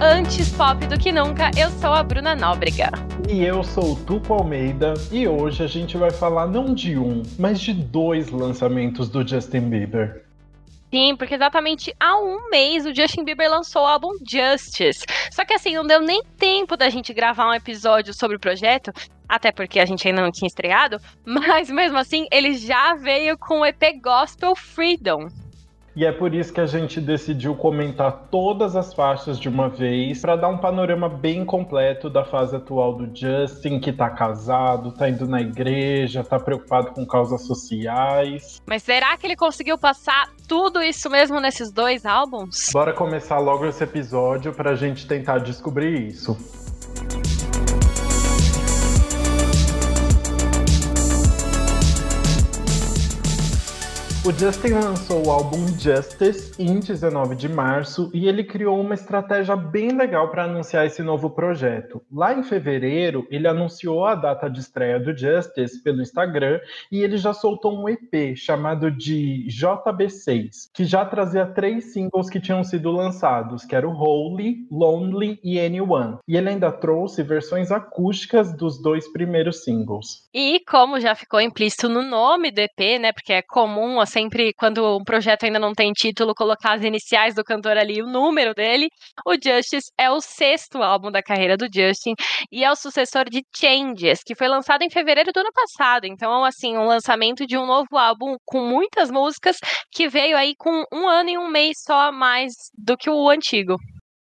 antes pop do que nunca. Eu sou a Bruna Nóbrega. E eu sou o Tuco Almeida e hoje a gente vai falar não de um, mas de dois lançamentos do Justin Bieber. Sim, porque exatamente há um mês o Justin Bieber lançou o álbum Justice. Só que assim, não deu nem tempo da gente gravar um episódio sobre o projeto, até porque a gente ainda não tinha estreado, mas mesmo assim ele já veio com o EP Gospel Freedom. E é por isso que a gente decidiu comentar todas as faixas de uma vez, para dar um panorama bem completo da fase atual do Justin, que tá casado, tá indo na igreja, tá preocupado com causas sociais. Mas será que ele conseguiu passar tudo isso mesmo nesses dois álbuns? Bora começar logo esse episódio pra gente tentar descobrir isso. O Justin lançou o álbum Justice em 19 de março e ele criou uma estratégia bem legal para anunciar esse novo projeto. Lá em fevereiro, ele anunciou a data de estreia do Justice pelo Instagram e ele já soltou um EP chamado de JB6, que já trazia três singles que tinham sido lançados, que era o Holy, Lonely e Anyone. E ele ainda trouxe versões acústicas dos dois primeiros singles. E como já ficou implícito no nome do EP, né, porque é comum assim, sempre, quando um projeto ainda não tem título, colocar as iniciais do cantor ali, o número dele. O Justice é o sexto álbum da carreira do Justin e é o sucessor de Changes, que foi lançado em fevereiro do ano passado. Então, assim, um lançamento de um novo álbum com muitas músicas que veio aí com um ano e um mês só a mais do que o antigo.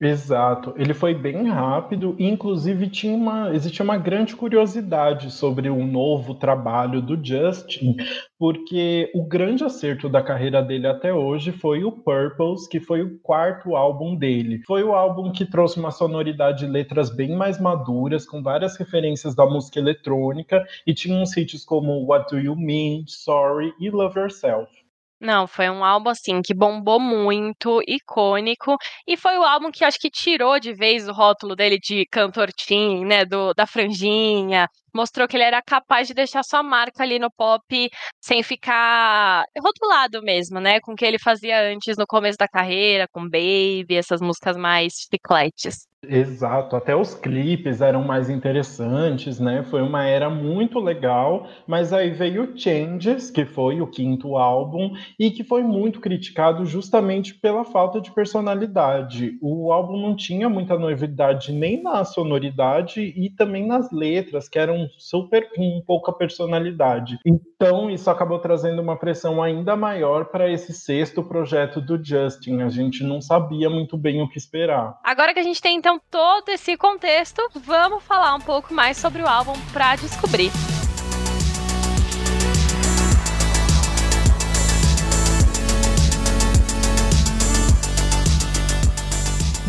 Exato, ele foi bem rápido e inclusive tinha uma, existia uma grande curiosidade sobre o novo trabalho do Justin, porque o grande acerto da carreira dele até hoje foi o Purples, que foi o quarto álbum dele. Foi o álbum que trouxe uma sonoridade de letras bem mais maduras, com várias referências da música eletrônica e tinha uns hits como What Do You Mean, Sorry e Love Yourself. Não, foi um álbum assim que bombou muito, icônico, e foi o álbum que acho que tirou de vez o rótulo dele de cantor teen, né, do, da franjinha, mostrou que ele era capaz de deixar sua marca ali no pop sem ficar rotulado mesmo, né, com o que ele fazia antes no começo da carreira, com Baby, essas músicas mais chicletes. Exato, até os clipes eram mais interessantes, né? Foi uma era muito legal, mas aí veio Changes, que foi o quinto álbum e que foi muito criticado justamente pela falta de personalidade. O álbum não tinha muita novidade nem na sonoridade e também nas letras, que eram super com pouca personalidade. Então isso acabou trazendo uma pressão ainda maior para esse sexto projeto do Justin. A gente não sabia muito bem o que esperar. Agora que a gente tem então, todo esse contexto, vamos falar um pouco mais sobre o álbum para descobrir.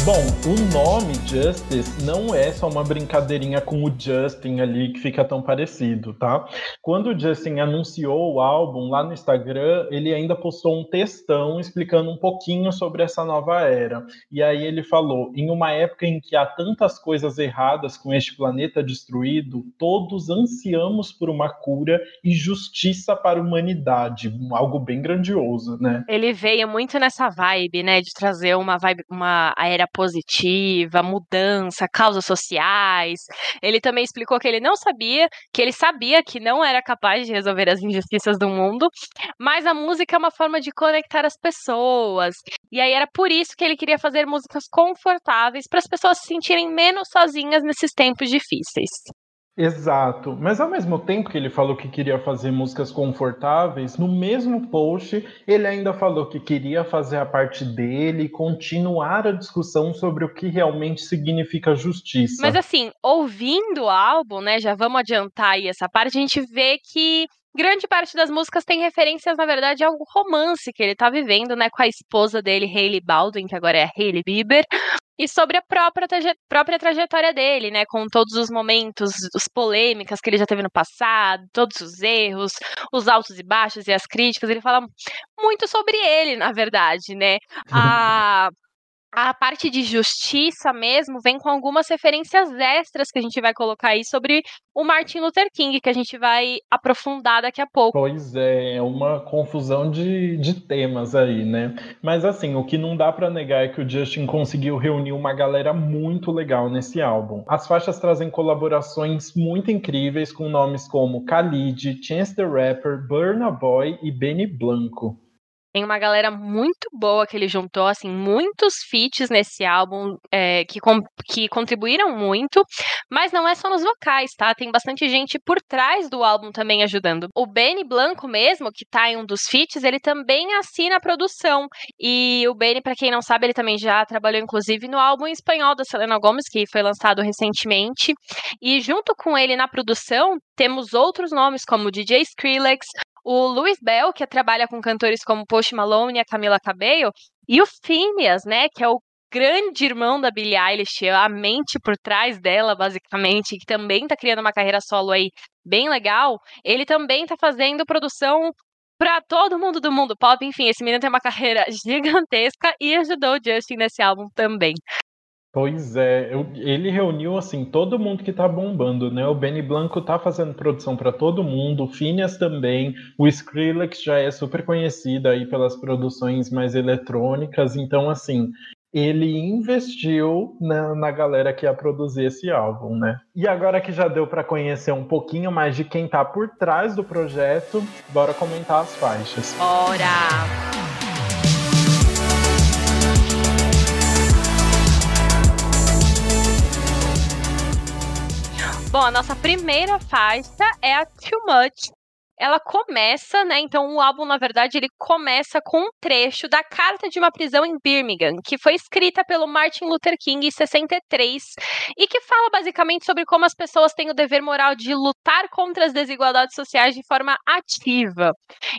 Bom, o nome Justice não é só uma brincadeirinha com o Justin ali que fica tão parecido, tá? Quando o Justin anunciou o álbum lá no Instagram, ele ainda postou um textão explicando um pouquinho sobre essa nova era. E aí ele falou: em uma época em que há tantas coisas erradas com este planeta destruído, todos ansiamos por uma cura e justiça para a humanidade. Algo bem grandioso, né? Ele veio muito nessa vibe, né? De trazer uma vibe, uma era positiva, mudança, causas sociais. Ele também explicou que ele não sabia, que ele sabia que não era capaz de resolver as injustiças do mundo, mas a música é uma forma de conectar as pessoas. E aí era por isso que ele queria fazer músicas confortáveis para as pessoas se sentirem menos sozinhas nesses tempos difíceis. Exato, mas ao mesmo tempo que ele falou que queria fazer músicas confortáveis, no mesmo post ele ainda falou que queria fazer a parte dele e continuar a discussão sobre o que realmente significa justiça. Mas assim, ouvindo o álbum, né, já vamos adiantar aí essa parte, a gente vê que grande parte das músicas tem referências, na verdade, ao romance que ele tá vivendo, né, com a esposa dele, Hailey Baldwin, que agora é a Hailey Bieber, e sobre a própria, própria trajetória dele, né? Com todos os momentos, as polêmicas que ele já teve no passado, todos os erros, os altos e baixos e as críticas. Ele fala muito sobre ele, na verdade, né? A, a parte de justiça mesmo vem com algumas referências extras que a gente vai colocar aí sobre o Martin Luther King, que a gente vai aprofundar daqui a pouco. Pois é, é uma confusão de, de temas aí, né? Mas assim, o que não dá para negar é que o Justin conseguiu reunir uma galera muito legal nesse álbum. As faixas trazem colaborações muito incríveis com nomes como Khalid, Chance the Rapper, Burna Boy e Benny Blanco. Tem uma galera muito boa que ele juntou, assim, muitos feats nesse álbum é, que, que contribuíram muito, mas não é só nos vocais, tá? Tem bastante gente por trás do álbum também ajudando. O Benny Blanco mesmo, que tá em um dos feats, ele também assina a produção. E o Benny, para quem não sabe, ele também já trabalhou, inclusive, no álbum em espanhol da Selena Gomez, que foi lançado recentemente. E junto com ele na produção, temos outros nomes como DJ Skrillex, o Louis Bell, que trabalha com cantores como Post Malone e a Camila Cabello, e o Phineas, né, que é o grande irmão da Billie Eilish, a mente por trás dela, basicamente, que também tá criando uma carreira solo aí bem legal, ele também tá fazendo produção para todo mundo do mundo pop. Enfim, esse menino tem uma carreira gigantesca e ajudou o Justin nesse álbum também. Pois é, eu, ele reuniu assim todo mundo que tá bombando, né? O Benny Blanco tá fazendo produção para todo mundo, o Phineas também, o Skrillex já é super conhecido aí pelas produções mais eletrônicas, então assim, ele investiu na, na, galera que ia produzir esse álbum, né? E agora que já deu para conhecer um pouquinho mais de quem tá por trás do projeto, bora comentar as faixas. Bora! Bom, a nossa primeira faixa é a Too Much. Ela começa, né? Então, o álbum, na verdade, ele começa com um trecho da carta de uma prisão em Birmingham, que foi escrita pelo Martin Luther King em 63 e que fala basicamente sobre como as pessoas têm o dever moral de lutar contra as desigualdades sociais de forma ativa.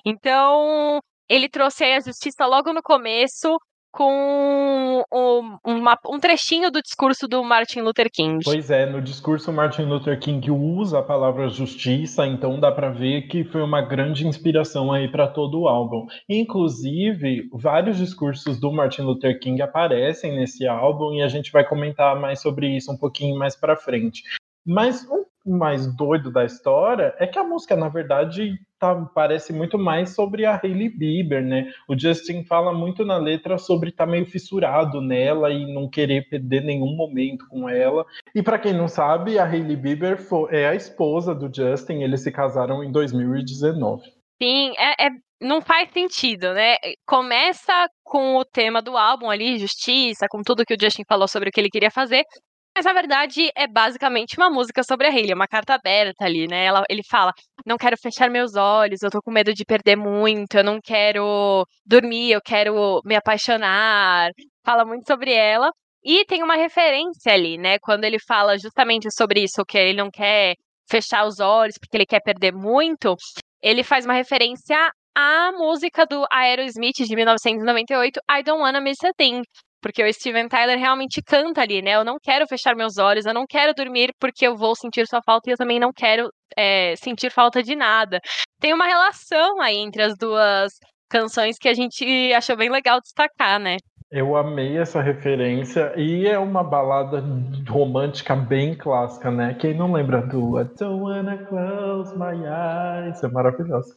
Então, ele trouxe aí a justiça logo no começo, com um, uma, um trechinho do discurso do Martin Luther King. Pois é, no discurso Martin Luther King usa a palavra justiça, então dá para ver que foi uma grande inspiração aí para todo o álbum. Inclusive, vários discursos do Martin Luther King aparecem nesse álbum e a gente vai comentar mais sobre isso um pouquinho mais para frente. Mas um mais doido da história é que a música, na verdade, tá, parece muito mais sobre a Hailey Bieber, né? O Justin fala muito na letra sobre estar tá meio fissurado nela e não querer perder nenhum momento com ela. E para quem não sabe, a Hailey Bieber foi, é a esposa do Justin, eles se casaram em 2019. Sim, é, é não faz sentido, né? Começa com o tema do álbum ali, justiça, com tudo que o Justin falou sobre o que ele queria fazer, mas na verdade é basicamente uma música sobre a Hayley, uma carta aberta ali, né? Ela, ele fala: não quero fechar meus olhos, eu tô com medo de perder muito, eu não quero dormir, eu quero me apaixonar. Fala muito sobre ela. E tem uma referência ali, né? Quando ele fala justamente sobre isso, que ele não quer fechar os olhos porque ele quer perder muito, ele faz uma referência à música do Aerosmith de 1998, I Don't Wanna Miss a Thing, porque o Steven Tyler realmente canta ali, né? Eu não quero fechar meus olhos, eu não quero dormir porque eu vou sentir sua falta e eu também não quero é, sentir falta de nada. Tem uma relação aí entre as duas canções que a gente achou bem legal destacar, né? Eu amei essa referência e é uma balada romântica bem clássica, né? Quem não lembra do I don't wanna close my eyes? É maravilhosa.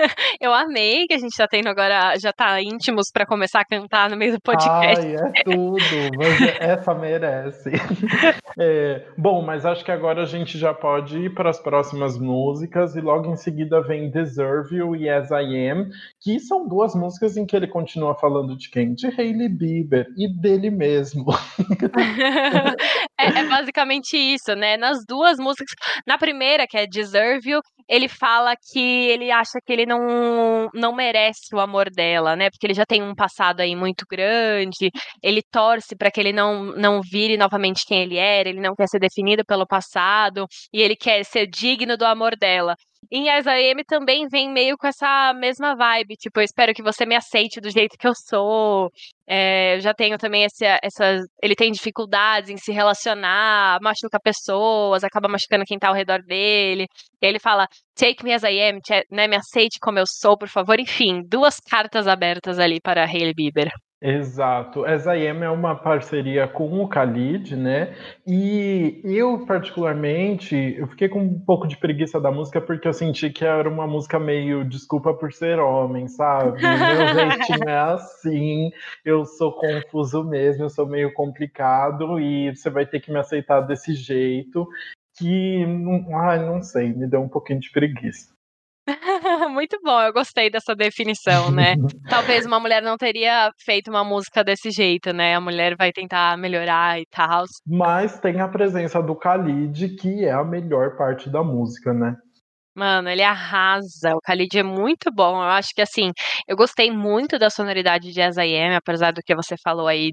Eu amei que a gente tá tendo agora, já tá íntimos para começar a cantar no meio do podcast. Ai, é tudo, mas essa merece. É, bom, mas acho que agora a gente já pode ir para as próximas músicas e logo em seguida vem Deserve You e As I Am, que são duas músicas em que ele continua falando de quem? De Hailey Bieber e dele mesmo. é, é basicamente isso, né? Nas duas músicas, na primeira, que é Deserve You, ele fala que ele acha que ele não, não merece o amor dela, né? Porque ele já tem um passado aí muito grande, ele torce para que ele não, não vire novamente quem ele era, ele não quer ser definido pelo passado, e ele quer ser digno do amor dela. Em As I Am também vem meio com essa mesma vibe, tipo, eu espero que você me aceite do jeito que eu sou. É, eu já tenho também esse, essa. Ele tem dificuldades em se relacionar, machuca pessoas, acaba machucando quem tá ao redor dele. E aí ele fala, take me as I am, né, me aceite como eu sou, por favor. Enfim, duas cartas abertas ali para Hailey Bieber. Exato. Essa IM é uma parceria com o Khalid, né? E eu, particularmente, eu fiquei com um pouco de preguiça da música porque eu senti que era uma música meio desculpa por ser homem, sabe? Meu jeitinho é assim, eu sou confuso mesmo, eu sou meio complicado e você vai ter que me aceitar desse jeito. Que, ai, não sei, me deu um pouquinho de preguiça. Muito bom, eu gostei dessa definição, né? Talvez uma mulher não teria feito uma música desse jeito, né? A mulher vai tentar melhorar e tal. Mas tem a presença do Khalid, que é a melhor parte da música, né? Mano, ele arrasa. O Khalid é muito bom. Eu acho que, assim, eu gostei muito da sonoridade de As I Am, apesar do que você falou aí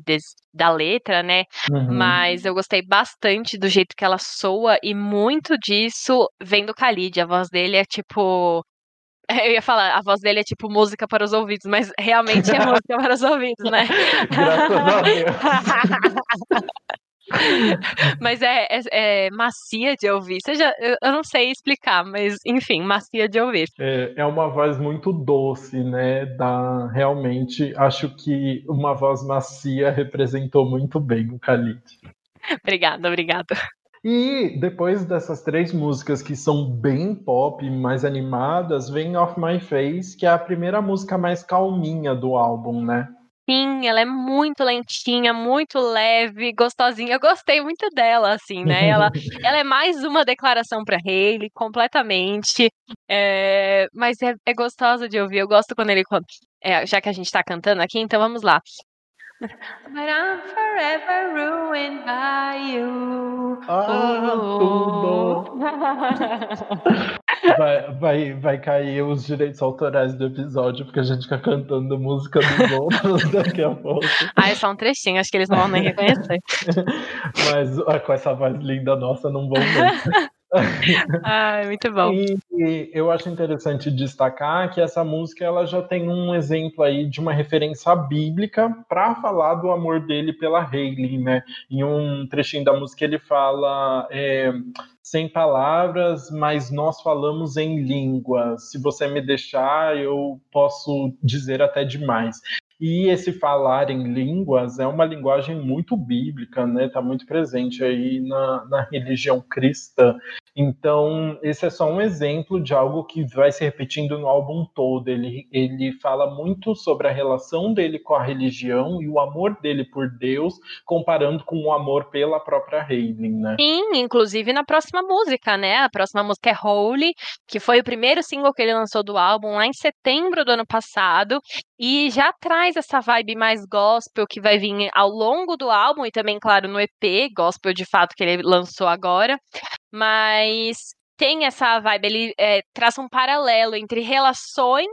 da letra, né? Uhum. Mas eu gostei bastante do jeito que ela soa e muito disso vem do Khalid. A voz dele é tipo. Eu ia falar, a voz dele é tipo música para os ouvidos, mas realmente é música para os ouvidos, né? Mas é, é, é, macia de ouvir. Seja, eu, eu, não sei explicar, mas enfim, macia de ouvir. É, é uma voz muito doce, né? Da, realmente, acho que uma voz macia representou muito bem o Khalid. obrigada, obrigada. E depois dessas três músicas que são bem pop, mais animadas, vem Off My Face, que é a primeira música mais calminha do álbum, né? Sim, ela é muito lentinha, muito leve, gostosinha. Eu gostei muito dela, assim, né? Ela, ela é mais uma declaração para Hayley, completamente. É, mas é, é, gostosa de ouvir. Eu gosto quando ele. É, já que a gente tá cantando aqui, então vamos lá. But I'm forever ruined by you. Ah, tudo! vai, vai, vai cair os direitos autorais do episódio, porque a gente fica cantando música dos outros daqui a pouco. Ah, é só um trechinho, acho que eles não vão nem reconhecer. Mas ah, com essa voz linda nossa, não vão mesmo. Ai, muito bom. E, e, eu acho interessante destacar que essa música ela já tem um exemplo aí de uma referência bíblica para falar do amor dele pela Hayley, né? Em um trechinho da música ele fala é, sem palavras, mas nós falamos em língua. Se você me deixar, eu posso dizer até demais. E esse falar em línguas é uma linguagem muito bíblica, né? Está muito presente aí na, na religião cristã. Então, esse é só um exemplo de algo que vai se repetindo no álbum todo. Ele, ele fala muito sobre a relação dele com a religião e o amor dele por Deus, comparando com o amor pela própria Hayley, né? Sim, inclusive na próxima música, né? A próxima música é Holy, que foi o primeiro single que ele lançou do álbum lá em setembro do ano passado. E já traz essa vibe mais gospel que vai vir ao longo do álbum e também, claro, no EP, gospel de fato que ele lançou agora. Mas tem essa vibe, ele é, traz um paralelo entre relações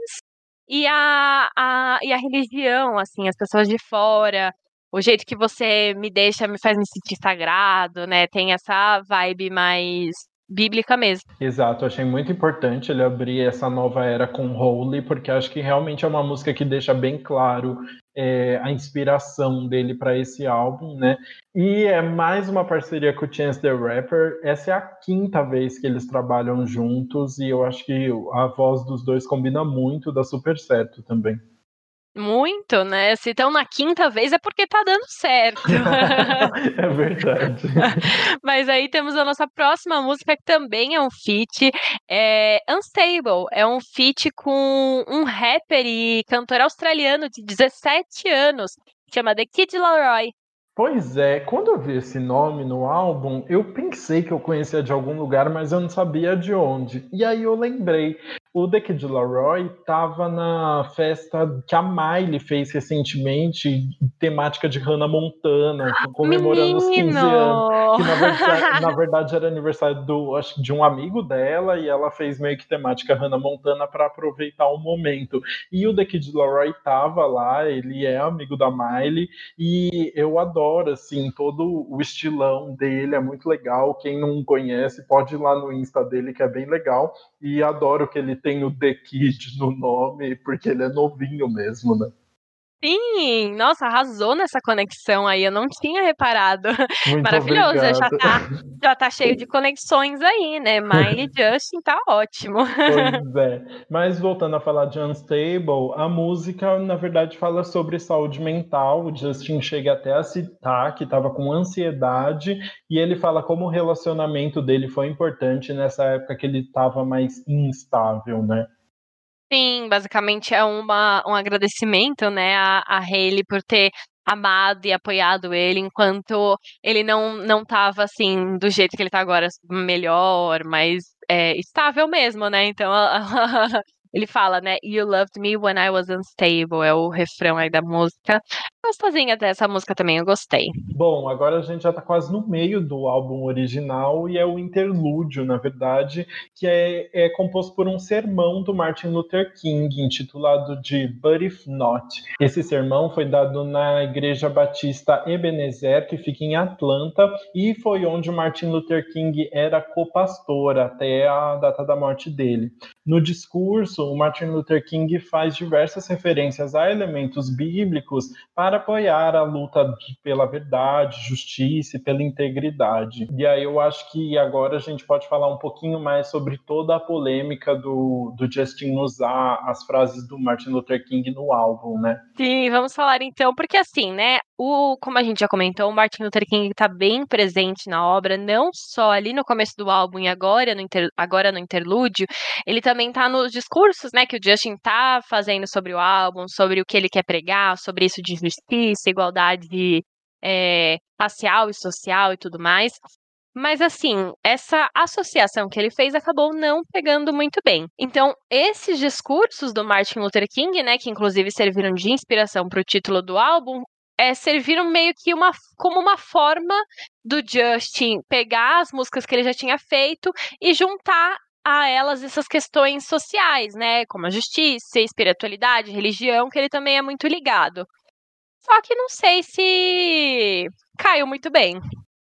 e a, a, e a religião, assim, as pessoas de fora, o jeito que você me deixa, me faz me sentir sagrado, né? Tem essa vibe mais bíblica mesmo. Exato, achei muito importante ele abrir essa nova era com Holy, porque acho que realmente é uma música que deixa bem claro é, a inspiração dele para esse álbum, né? E é mais uma parceria com o Chance the Rapper. Essa é a quinta vez que eles trabalham juntos e eu acho que a voz dos dois combina muito, dá super certo também. Muito, né? Se estão na quinta vez é porque tá dando certo. é verdade. Mas aí temos a nossa próxima música que também é um feat, é Unstable. É um feat com um rapper e cantor australiano de 17 anos, chama The Kid Laroi. Pois é, quando eu vi esse nome no álbum, eu pensei que eu conhecia de algum lugar, mas eu não sabia de onde. E aí eu lembrei, o The Kid Laroi estava na festa que a Miley fez recentemente, temática de Hannah Montana, comemorando Menino! os 15 anos. Que na verdade, na verdade, era aniversário do, acho, de um amigo dela e ela fez meio que temática Hannah Montana para aproveitar o momento. E o The Kid Laroi estava lá, ele é amigo da Miley e eu adoro assim todo o estilão dele, é muito legal. Quem não conhece pode ir lá no Insta dele que é bem legal e adoro que ele tem o The Kid no nome, porque ele é novinho mesmo, né? Sim, nossa, arrasou nessa conexão aí, eu não tinha reparado. Muito Maravilhoso, obrigado. já tá, já tá cheio de conexões aí, né? Miley Justin tá ótimo. Pois é. Mas voltando a falar de Unstable, a música, na verdade, fala sobre saúde mental. O Justin chega até a citar que estava com ansiedade e ele fala como o relacionamento dele foi importante nessa época que ele estava mais instável, né? Sim, basicamente é uma, um agradecimento, né, a, a Hailey por ter amado e apoiado ele enquanto ele não não estava assim do jeito que ele está agora, melhor, mais é, estável mesmo, né? Então ele fala, né? You loved me when I was unstable, é o refrão aí da música gostosinha dessa música também, eu gostei. Bom, agora a gente já está quase no meio do álbum original e é o interlúdio, na verdade, que é, é composto por um sermão do Martin Luther King, intitulado de But If Not. Esse sermão foi dado na Igreja Batista Ebenezer, que fica em Atlanta, e foi onde Martin Luther King era co-pastor até a data da morte dele. No discurso, o Martin Luther King faz diversas referências a elementos bíblicos para para apoiar a luta pela verdade, justiça e pela integridade. E aí eu acho que agora a gente pode falar um pouquinho mais sobre toda a polêmica do, do Justin usar as frases do Martin Luther King no álbum, né? Sim, vamos falar então, porque assim, né, o, como a gente já comentou, o Martin Luther King está bem presente na obra, não só ali no começo do álbum e agora no, inter, agora no interlúdio, ele também está nos discursos, né, que o Justin está fazendo sobre o álbum, sobre o que ele quer pregar, sobre isso de justiça igualdade é, racial e social e tudo mais. Mas assim, essa associação que ele fez acabou não pegando muito bem. Então, esses discursos do Martin Luther King, né, que inclusive serviram de inspiração para o título do álbum, é, serviram meio que uma, como uma forma do Justin pegar as músicas que ele já tinha feito e juntar a elas essas questões sociais, né, como a justiça, espiritualidade, religião, que ele também é muito ligado. Só que não sei se caiu muito bem.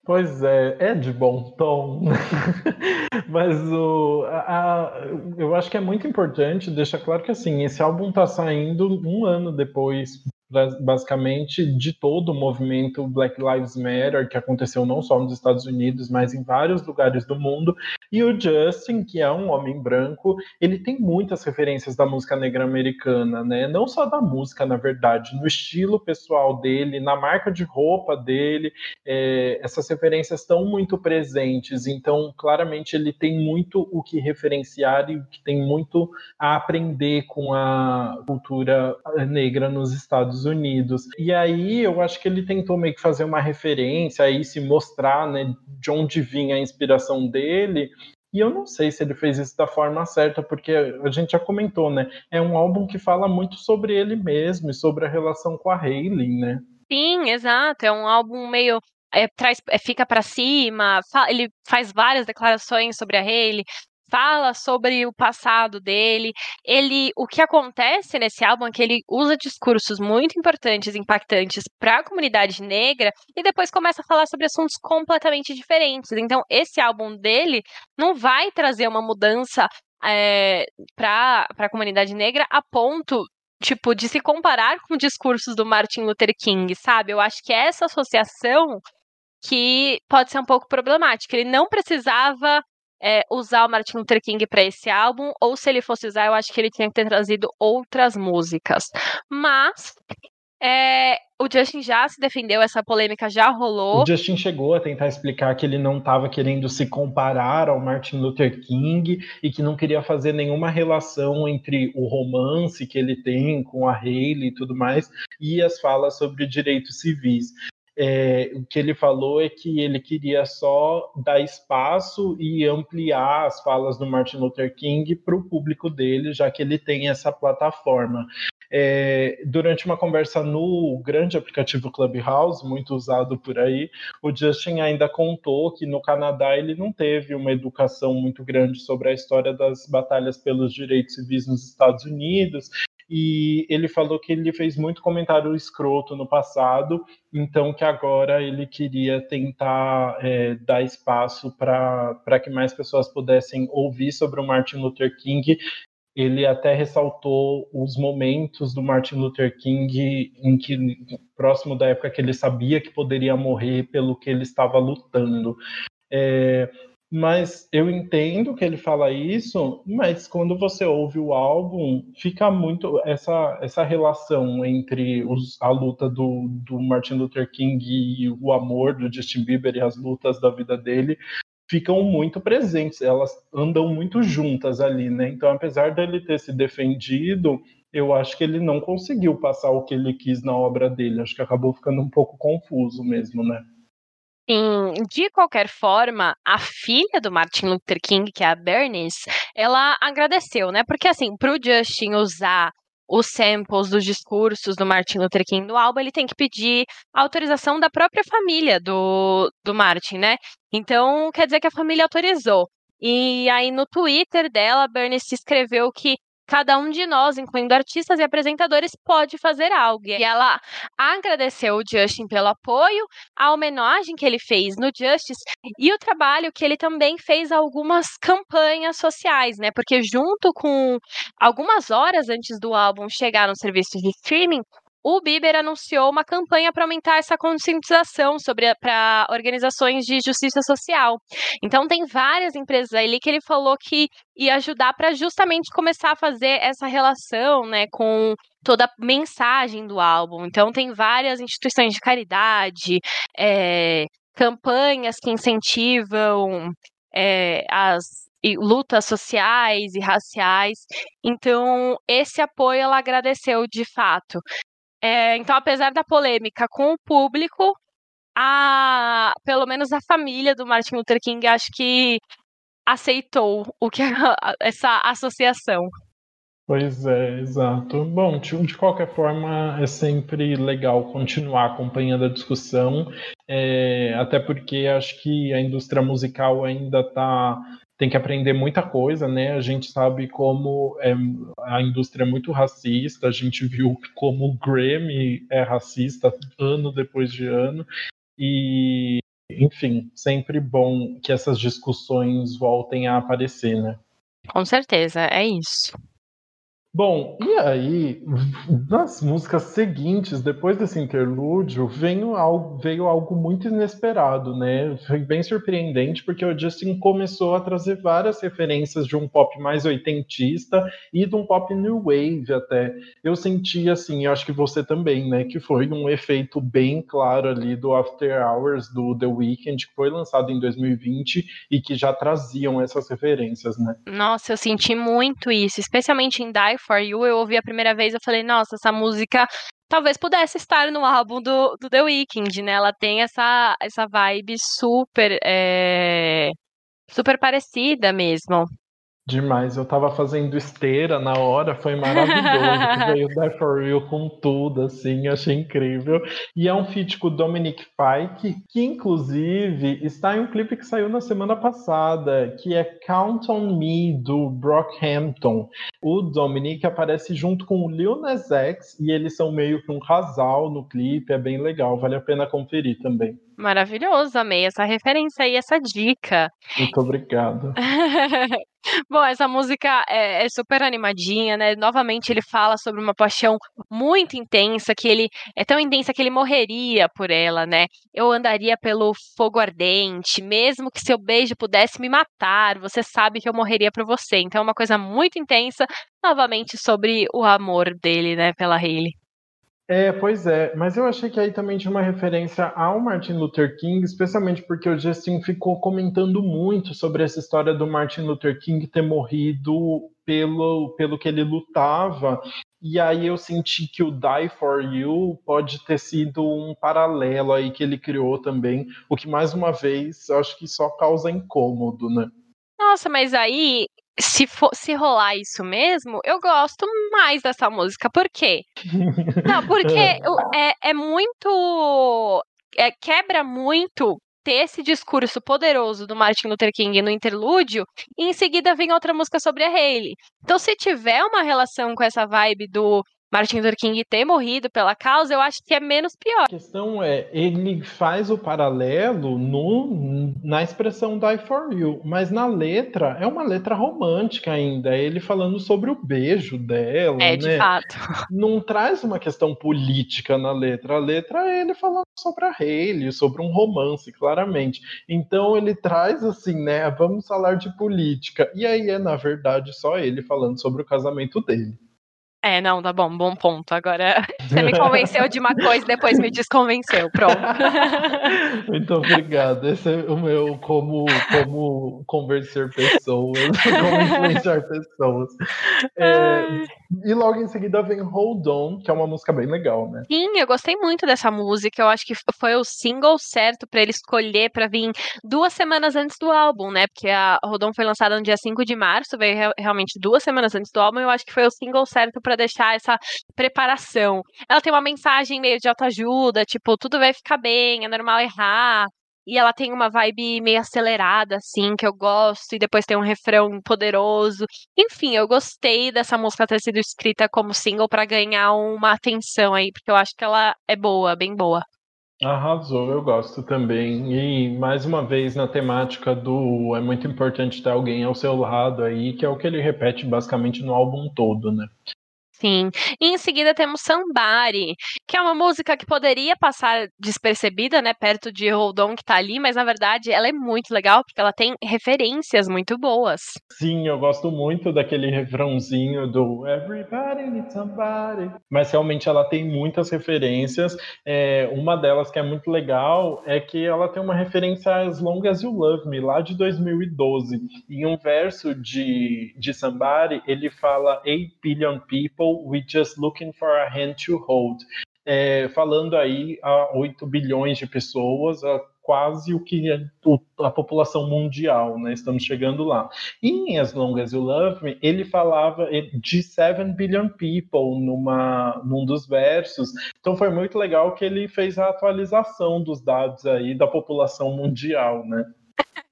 Pois é, é de bom tom. Mas o, a, a, eu acho que é muito importante deixar claro que assim, esse álbum está saindo um ano depois basicamente de todo o movimento Black Lives Matter que aconteceu não só nos Estados Unidos, mas em vários lugares do mundo. E o Justin, que é um homem branco, ele tem muitas referências da música negra americana, né? Não só da música, na verdade, no estilo pessoal dele, na marca de roupa dele, é, essas referências estão muito presentes. Então, claramente, ele tem muito o que referenciar e que tem muito a aprender com a cultura negra nos Estados Estados Unidos. E aí eu acho que ele tentou meio que fazer uma referência aí, se mostrar, né, de onde vinha a inspiração dele. E eu não sei se ele fez isso da forma certa, porque a gente já comentou, né? É um álbum que fala muito sobre ele mesmo e sobre a relação com a Hayley, né? Sim, exato. É um álbum meio é, traz, é, fica para cima, ele faz várias declarações sobre a Hayley, fala sobre o passado dele. Ele, o que acontece nesse álbum é que ele usa discursos muito importantes, impactantes para a comunidade negra e depois começa a falar sobre assuntos completamente diferentes. Então, esse álbum dele não vai trazer uma mudança é, eh, para a comunidade negra a ponto tipo de se comparar com discursos do Martin Luther King, sabe? Eu acho que essa associação que pode ser um pouco problemática. Ele não precisava é, usar o Martin Luther King para esse álbum, ou se ele fosse usar, eu acho que ele tinha que ter trazido outras músicas. Mas é, o Justin já se defendeu, essa polêmica já rolou. O Justin chegou a tentar explicar que ele não estava querendo se comparar ao Martin Luther King e que não queria fazer nenhuma relação entre o romance que ele tem com a Hayley e tudo mais e as falas sobre direitos civis é, o que ele falou é que ele queria só dar espaço e ampliar as falas do Martin Luther King para o público dele, já que ele tem essa plataforma. É, durante uma conversa no grande aplicativo Clubhouse, muito usado por aí, o Justin ainda contou que no Canadá ele não teve uma educação muito grande sobre a história das batalhas pelos direitos civis nos Estados Unidos e ele falou que ele fez muito comentário escroto no passado, então que agora ele queria tentar é, dar espaço para que mais pessoas pudessem ouvir sobre o Martin Luther King ele até ressaltou os momentos do Martin Luther King em que próximo da época que ele sabia que poderia morrer pelo que ele estava lutando. É, mas eu entendo que ele fala isso, mas quando você ouve o álbum, fica muito essa, essa relação entre os, a luta do, do Martin Luther King e o amor do Justin Bieber e as lutas da vida dele ficam muito presentes, elas andam muito juntas ali, né? Então, apesar dele ter se defendido, eu acho que ele não conseguiu passar o que ele quis na obra dele. Acho que acabou ficando um pouco confuso mesmo, né? Sim, de qualquer forma, a filha do Martin Luther King, que é a Bernice, ela agradeceu, né? Porque assim, pro Justin usar os samples dos discursos do Martin Luther King no álbum, ele tem que pedir autorização da própria família do, do Martin, né? Então, quer dizer que a família autorizou. E aí, no Twitter dela, a Bernice escreveu que cada um de nós, incluindo artistas e apresentadores, pode fazer algo. E ela agradeceu o Justin pelo apoio, a homenagem que ele fez no Justice e o trabalho que ele também fez algumas campanhas sociais, né? Porque junto com algumas horas antes do álbum chegar no serviço de streaming, o Bieber anunciou uma campanha para aumentar essa conscientização sobre para organizações de justiça social. Então tem várias empresas ali que ele falou que ia ajudar para justamente começar a fazer essa relação, né, com toda a mensagem do álbum. Então tem várias instituições de caridade, é, campanhas que incentivam é, as lutas sociais e raciais. Então, esse apoio ela agradeceu de fato. É, então, apesar da polêmica com o público, a, pelo menos a família do Martin Luther King acho que aceitou o que essa associação. Pois é, exato. Bom, de, qualquer forma, é sempre legal continuar acompanhando a discussão, é, até porque acho que a indústria musical ainda está tem que aprender muita coisa, né? A gente sabe como é, a indústria é muito racista, a gente viu como o Grammy é racista ano depois de ano, e enfim, sempre bom que essas discussões voltem a aparecer, né? Com certeza, é isso. Bom, e aí, nas músicas seguintes, depois desse interlúdio, veio algo, veio algo muito inesperado, né? Foi bem surpreendente, porque o Justin começou a trazer várias referências de um pop mais oitentista e de um pop new wave até. Eu senti assim, eu acho que você também, né? Que foi um efeito bem claro ali do After Hours do The Weeknd, que foi lançado em 2020 e que já traziam essas referências, né? Nossa, eu senti muito isso, especialmente em Die For You, eu ouvi a primeira vez, eu falei, nossa, essa música talvez pudesse estar no álbum do, do The Weeknd, né? Ela tem essa, essa vibe super, é, super parecida mesmo. Demais, eu tava fazendo esteira na hora, foi maravilhoso. Veio Die For Real com tudo, assim, achei incrível. E é um feat com o Dominic Fike, que inclusive está em um clipe que saiu na semana passada, que é Count On Me, do Brockhampton. O Dominic aparece junto com o Lil Nas X, e eles são meio que um casal no clipe, é bem legal, vale a pena conferir também. Maravilhoso, amei essa referência e essa dica. Muito obrigado. Bom, essa música é, é, super animadinha, né? Novamente ele fala sobre uma paixão muito intensa, que ele é tão intensa que ele morreria por ela, né? Eu andaria pelo fogo ardente, mesmo que seu beijo pudesse me matar, você sabe que eu morreria por você. Então é uma coisa muito intensa, novamente sobre o amor dele, né, pela Hailey. É, pois é, mas eu achei que aí também tinha uma referência ao Martin Luther King, especialmente porque o Justin ficou comentando muito sobre essa história do Martin Luther King ter morrido pelo, pelo que ele lutava, e aí eu senti que o Die For You pode ter sido um paralelo aí que ele criou também, o que mais uma vez eu acho que só causa incômodo, né? Nossa, mas aí se, for, se rolar isso mesmo, eu gosto mais dessa música. Por quê? Não, porque é, é muito. É, quebra muito ter esse discurso poderoso do Martin Luther King no interlúdio e em seguida vem outra música sobre a Hailey. Então, se tiver uma relação com essa vibe do Martin Luther King ter morrido pela causa, eu acho que é menos pior. A questão é, ele faz o paralelo no, na expressão Die for You, mas na letra é uma letra romântica ainda. É ele falando sobre o beijo dela. É, né? de fato. Não traz uma questão política na letra. A letra é ele falando sobre a Hayley, sobre um romance, claramente. Então ele traz assim, né? Vamos falar de política. E aí é, na verdade, só ele falando sobre o casamento dele. É, não, tá bom, bom ponto. Agora você me convenceu de uma coisa e depois me desconvenceu. Pronto. Muito obrigado. Esse é o meu como, como convencer pessoas, como influenciar pessoas. É, e logo em seguida vem Hold On, que é uma música bem legal, né? Sim, eu gostei muito dessa música. Eu acho que foi o single certo para ele escolher para vir duas semanas antes do álbum, né? Porque a Hold On foi lançada no dia 5 de março, veio realmente duas semanas antes do álbum. Eu acho que foi o single certo para deixar essa preparação. Ela tem uma mensagem meio de autoajuda, tipo, tudo vai ficar bem, é normal errar. E ela tem uma vibe meio acelerada, assim, que eu gosto, e depois tem um refrão poderoso. Enfim, eu gostei dessa música ter sido escrita como single para ganhar uma atenção aí, porque eu acho que ela é boa, bem boa. Arrasou, eu gosto também. E mais uma vez na temática do é muito importante ter alguém ao seu lado aí, que é o que ele repete basicamente no álbum todo, né? Sim. E em seguida temos Somebody, que é uma música que poderia passar despercebida, né, perto de Hold On que tá ali, mas na verdade ela é muito legal porque ela tem referências muito boas. Sim, eu gosto muito daquele refrãozinho do Everybody Needs Somebody. Mas realmente ela tem muitas referências. É, uma delas que é muito legal é que ela tem uma referência a As Long As You Love Me, lá de 2012. Em um verso de, de Somebody, ele fala 8 billion people people just looking for a hand to hold. É, falando aí a 8 bilhões de pessoas, a quase o que a população mundial, né? Estamos chegando lá. em As Long As You Love Me, ele falava de 7 billion people numa, num dos versos. Então foi muito legal que ele fez a atualização dos dados aí da população mundial, né?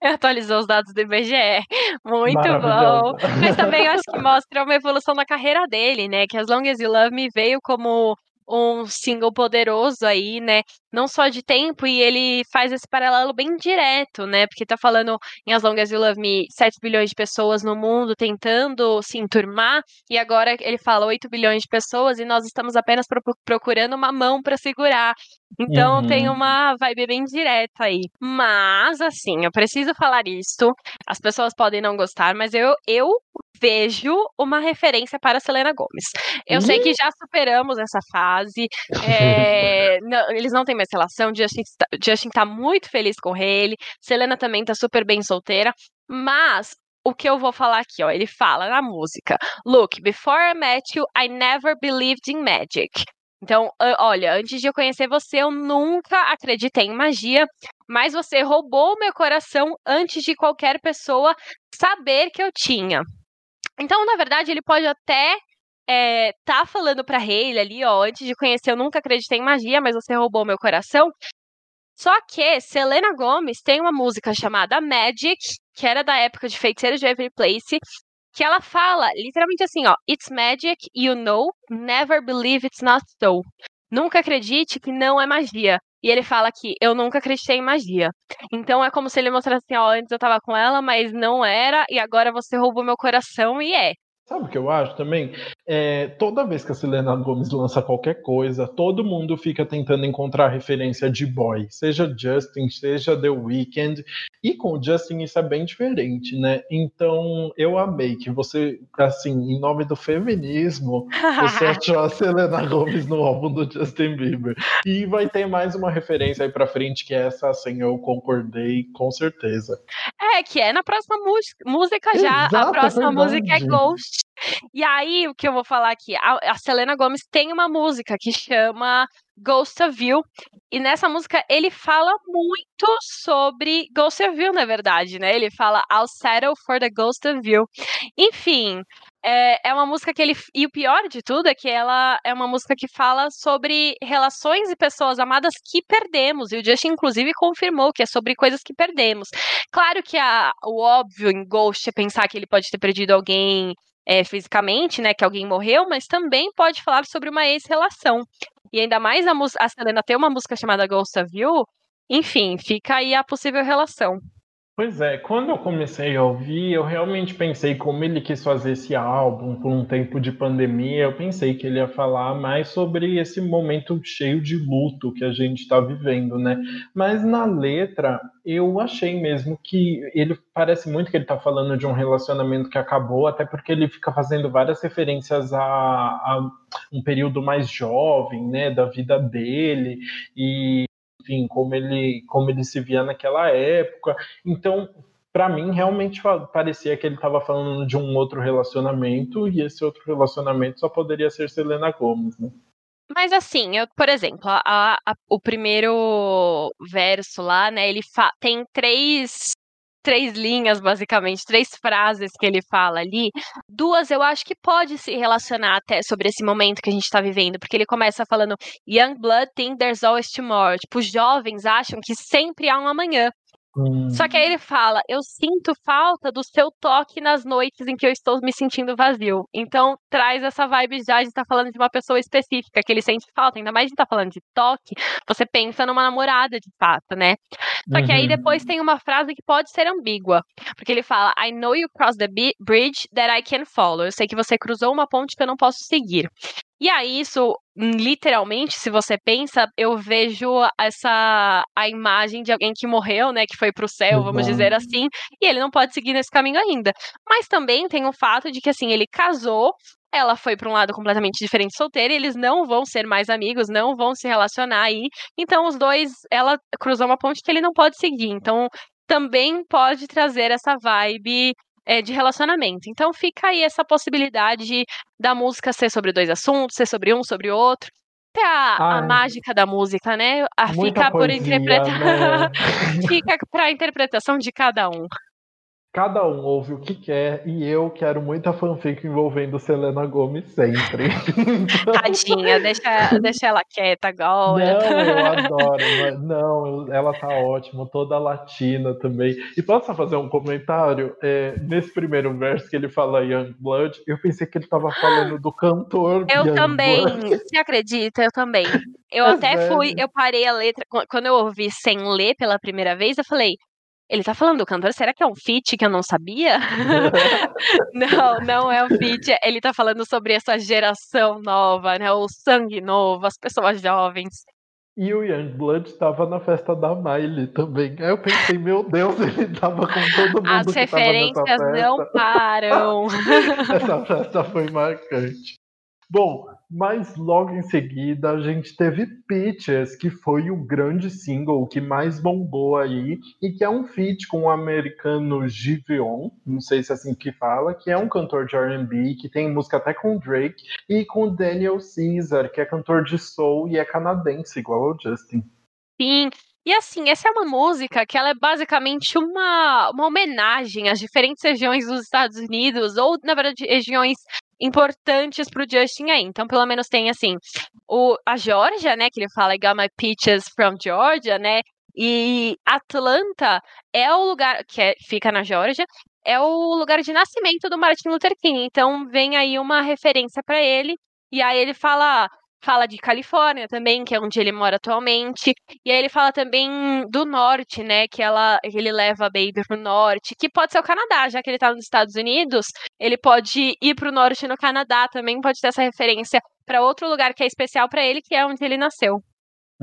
atualizou os dados do IBGE. Muito bom. Mas também acho que mostra uma evolução na carreira dele, né? Que As Long As You Love Me veio como um single poderoso aí, né? Não só de tempo, e ele faz esse paralelo bem direto, né? Porque tá falando em As Long As You Love Me, 7 bilhões de pessoas no mundo tentando se enturmar, e agora ele fala 8 bilhões de pessoas e nós estamos apenas procurando uma mão para segurar. Então uhum. tem uma vibe bem direta aí. Mas, assim, eu preciso falar isto. As pessoas podem não gostar, mas eu, eu vejo uma referência para Selena Gomes. Eu uhum. sei que já superamos essa fase. É, não, eles não têm mais relação. Justin, Justin tá muito feliz com ele. Selena também tá super bem solteira. Mas o que eu vou falar aqui, ó, ele fala na música: Look, before I met you, I never believed in magic. Então, olha, antes de eu conhecer você, eu nunca acreditei em magia, mas você roubou meu coração antes de qualquer pessoa saber que eu tinha. Então, na verdade, ele pode até é, tá falando pra Hayley ali, ó, antes de conhecer, eu nunca acreditei em magia, mas você roubou meu coração. Só que Selena Gomez tem uma música chamada Magic, que era da época de Feiticeiro de Every Place, que ela fala literalmente assim, ó, It's magic, you know, never believe it's not so. Nunca acredite que não é magia. E ele fala que eu nunca acreditei em magia. Então é como se ele mostrasse assim, ó, antes eu tava com ela, mas não era, e agora você roubou meu coração e é. Sabe o que eu acho também? É, toda vez que a Selena Gomes lança qualquer coisa, todo mundo fica tentando encontrar referência de boy, seja Justin, seja The Weeknd, e com o Justin isso é bem diferente, né? Então eu amei que você, assim, em nome do feminismo, você achou a Selena Gomes no álbum do Justin Bieber. E vai ter mais uma referência aí pra frente que é essa, assim, eu concordei com certeza. É, que é na próxima música já. Exato, a é próxima é música é Ghost. E aí, o que eu vou falar aqui? A, a Selena Gomes tem uma música que chama Ghost of You. E nessa música ele fala muito sobre Ghost of You, na verdade, né? Ele fala I'll settle for the Ghost of You. Enfim, é, é uma música que ele. E o pior de tudo é que ela é uma música que fala sobre relações e pessoas amadas que perdemos. E o Justin, inclusive, confirmou que é sobre coisas que perdemos. Claro que a, o óbvio em Ghost é pensar que ele pode ter perdido alguém é, fisicamente, né, que alguém morreu, mas também pode falar sobre uma ex-relação. E ainda mais a, a Selena ter uma música chamada Ghost of You, enfim, fica aí a possível relação. Pois é, quando eu comecei a ouvir, eu realmente pensei como ele quis fazer esse álbum por um tempo de pandemia. Eu pensei que ele ia falar mais sobre esse momento cheio de luto que a gente está vivendo, né? Mas na letra, eu achei mesmo que ele parece muito que ele está falando de um relacionamento que acabou, até porque ele fica fazendo várias referências a, a um período mais jovem, né, da vida dele e enfim, como ele, como ele se via naquela época. Então, para mim, realmente parecia que ele estava falando de um outro relacionamento e esse outro relacionamento só poderia ser Selena Gomez, né? Mas assim, eu, por exemplo, a, a, o primeiro verso lá, né, ele tem três três linhas, basicamente, três frases que ele fala ali. Duas eu acho que pode se relacionar até sobre esse momento que a gente tá vivendo, porque ele começa falando: Young blood think there's always tomorrow. Tipo, os jovens acham que sempre há um amanhã. Hum. Só que aí ele fala: Eu sinto falta do seu toque nas noites em que eu estou me sentindo vazio. Então traz essa vibe já de estar tá falando de uma pessoa específica que ele sente falta. Ainda mais de estar tá falando de toque, você pensa numa namorada de fato, né? Só que aí uhum. depois tem uma frase que pode ser ambígua. Porque ele fala: I know you crossed the bridge that I can follow. Eu sei que você cruzou uma ponte que eu não posso seguir. E aí, isso, literalmente, se você pensa, eu vejo essa a imagem de alguém que morreu, né, que foi pro céu, vamos uhum. dizer assim, e ele não pode seguir nesse caminho ainda. Mas também tem o fato de que assim, ele casou, ela foi para um lado completamente diferente solteira, e eles não vão ser mais amigos, não vão se relacionar aí. Então os dois, ela cruzou uma ponte que ele não pode seguir. Então também pode trazer essa vibe é, de relacionamento. Então fica aí essa possibilidade da música ser sobre dois assuntos, ser sobre um, sobre outro. Até a, a mágica da música, né? A fica por interpretar. Né? fica para interpretação de cada um cada um ouve o que quer e eu quero muita fanfic envolvendo Selena Gomes sempre. então... Tadinha, deixa, deixa ela quieta agora. Não, eu adoro, mas não, ela tá ótima, toda latina também. E posso fazer um comentário? É, nesse primeiro verso que ele fala Young Blood, eu pensei que ele tava falando do cantor. Eu Young também, Blood. você acredita? Eu também. Eu é até velho. fui, eu parei a letra, quando eu ouvi sem ler pela primeira vez, eu falei, ele tá falando do cantor, será que é um feat que eu não sabia? não, não é um feat. Ele tá falando sobre essa geração nova, né? O sangue novo, as pessoas jovens. E o Youngblood estava na festa da Miley também. Aí eu pensei, meu Deus, ele tava com todo mundo As referências não param. Essa festa foi marcante. Bom, mas logo em seguida a gente teve Peaches, que foi o grande single que mais bombou aí, e que é um feat com o americano Giveon, não sei se é assim que fala, que é um cantor de R&B, que tem música até com Drake, e com Daniel Caesar, que é cantor de soul e é canadense, igual ao Justin. Sim, e assim, essa é uma música que ela é basicamente uma, uma homenagem às diferentes regiões dos Estados Unidos, ou, na verdade, regiões importantes pro Justin aí. Então, pelo menos tem assim, o, a Georgia, né, que ele fala I got my peaches from Georgia, né? E Atlanta é o lugar que é, fica na Georgia, é o lugar de nascimento do Martin Luther King. Então, vem aí uma referência para ele. E aí ele fala fala de Califórnia também, que é onde ele mora atualmente. E aí ele fala também do norte, né? Que ela, ele leva a Baby pro norte, que pode ser o Canadá, já que ele tá nos Estados Unidos, ele pode ir pro norte no Canadá também, pode ter essa referência para outro lugar que é especial para ele, que é onde ele nasceu.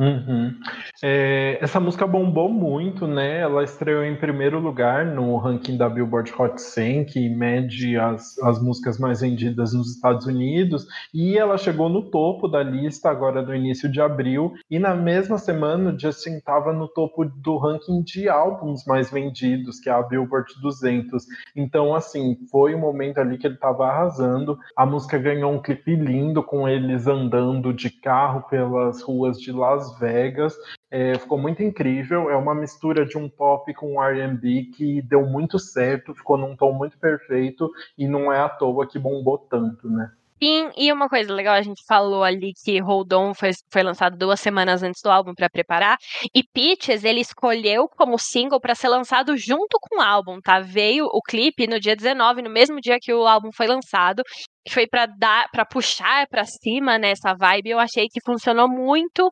Uhum. É, essa música bombou muito, né? Ela estreou em primeiro lugar no ranking da Billboard Hot 100, que mede as, as músicas mais vendidas nos Estados Unidos, e ela chegou no topo da lista agora do início de abril, e na mesma semana Justin estava no topo do ranking de álbuns mais vendidos, que é a Billboard 200. Então, assim, foi um momento ali que ele estava arrasando. A música ganhou um clipe lindo com eles andando de carro pelas ruas de Las Vegas. É, ficou muito incrível. É uma mistura de um pop com RB que deu muito certo, ficou num tom muito perfeito e não é à toa que bombou tanto, né? Sim, e uma coisa legal, a gente falou ali que Hold On foi, foi lançado duas semanas antes do álbum para preparar, e Peaches ele escolheu como single para ser lançado junto com o álbum, tá? Veio o clipe no dia 19, no mesmo dia que o álbum foi lançado, que foi para dar, para puxar para cima nessa né, vibe. Eu achei que funcionou muito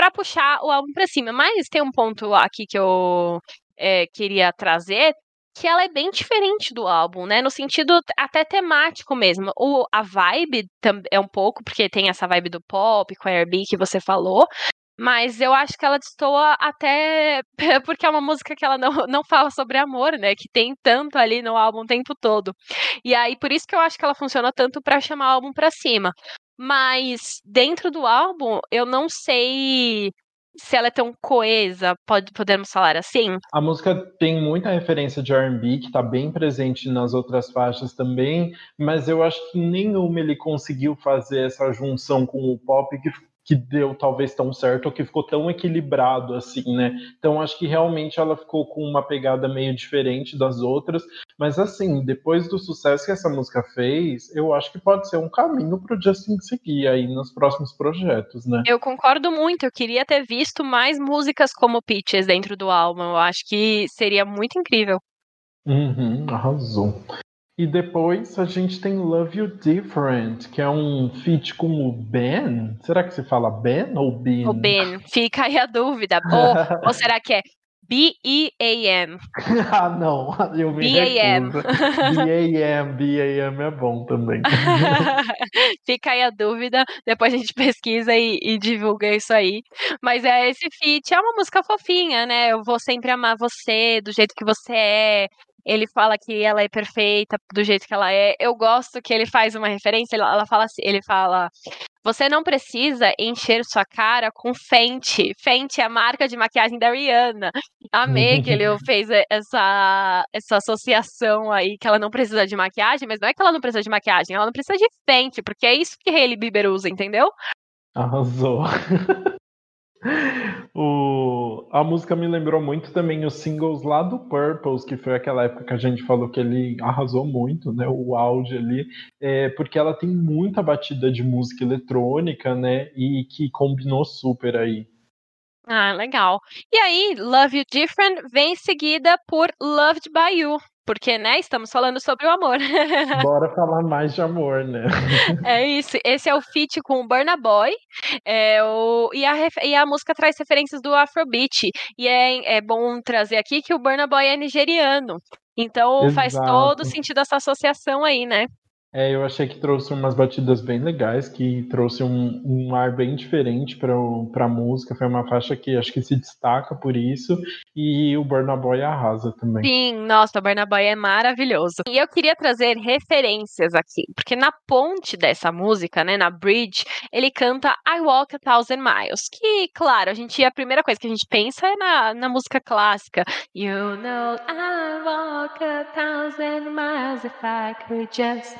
para puxar o álbum para cima. Mas tem um ponto aqui que eu é, queria trazer, que ela é bem diferente do álbum, né? No sentido até temático mesmo. O, a vibe é um pouco, porque tem essa vibe do pop, com a R&B que você falou, mas eu acho que ela destoa até porque é uma música que ela não, não fala sobre amor, né? Que tem tanto ali no álbum o tempo todo. E aí, por isso que eu acho que ela funciona tanto para chamar o álbum pra cima. Mas dentro do álbum, eu não sei se ela é tão coesa, pode, podemos falar assim? A música tem muita referência de R&B, que está bem presente nas outras faixas também, mas eu acho que nenhuma ele conseguiu fazer essa junção com o pop que que deu talvez tão certo ou que ficou tão equilibrado assim, né? Então acho que realmente ela ficou com uma pegada meio diferente das outras, mas assim, depois do sucesso que essa música fez, eu acho que pode ser um caminho para o Justin seguir aí nos próximos projetos, né? Eu concordo muito, eu queria ter visto mais músicas como Peaches dentro do álbum, eu acho que seria muito incrível. Uhum, arrasou. E depois a gente tem Love You Different, que é um feat com o Ben. Será que se fala Ben ou Ben? O Ben, fica aí a dúvida. ou, ou será que é B-E-A-M? ah, não, eu me B-A-M. B-A-M, B-A-M é bom também. fica aí a dúvida, depois a gente pesquisa e, e divulga isso aí. Mas é esse feat, é uma música fofinha, né? Eu vou sempre amar você, do jeito que você é, ele fala que ela é perfeita do jeito que ela é. Eu gosto que ele faz uma referência, ela fala assim, ele fala: "Você não precisa encher sua cara com Fenty. Fenty é a marca de maquiagem da Rihanna". Amei que ele fez essa essa associação aí que ela não precisa de maquiagem, mas não é que ela não precisa de maquiagem, ela não precisa de Fenty, porque é isso que Hailey Bieber usa, entendeu? Arrasou. o, a música me lembrou muito também os singles lá do Purples, que foi aquela época que a gente falou que ele arrasou muito, né? O auge ali, é, porque ela tem muita batida de música eletrônica, né? E que combinou super aí. Ah, legal. E aí, Love You Different vem seguida por Loved by You, porque, né, estamos falando sobre o amor. Bora falar mais de amor, né? É isso. Esse é o feat com o Burna Boy. É o, e, a, e a música traz referências do Afrobeat. E é, é bom trazer aqui que o Burna Boy é nigeriano. Então Exato. faz todo sentido essa associação aí, né? É, eu achei que trouxe umas batidas bem legais, que trouxe um, um ar bem diferente para a música. Foi uma faixa que acho que se destaca por isso. E o Burna Boy arrasa também. Sim, nossa, o Burna Boy é maravilhoso. E eu queria trazer referências aqui, porque na ponte dessa música, né, na bridge, ele canta I Walk a Thousand Miles. Que, claro, a gente a primeira coisa que a gente pensa é na, na música clássica. You know I walk a thousand miles if I could just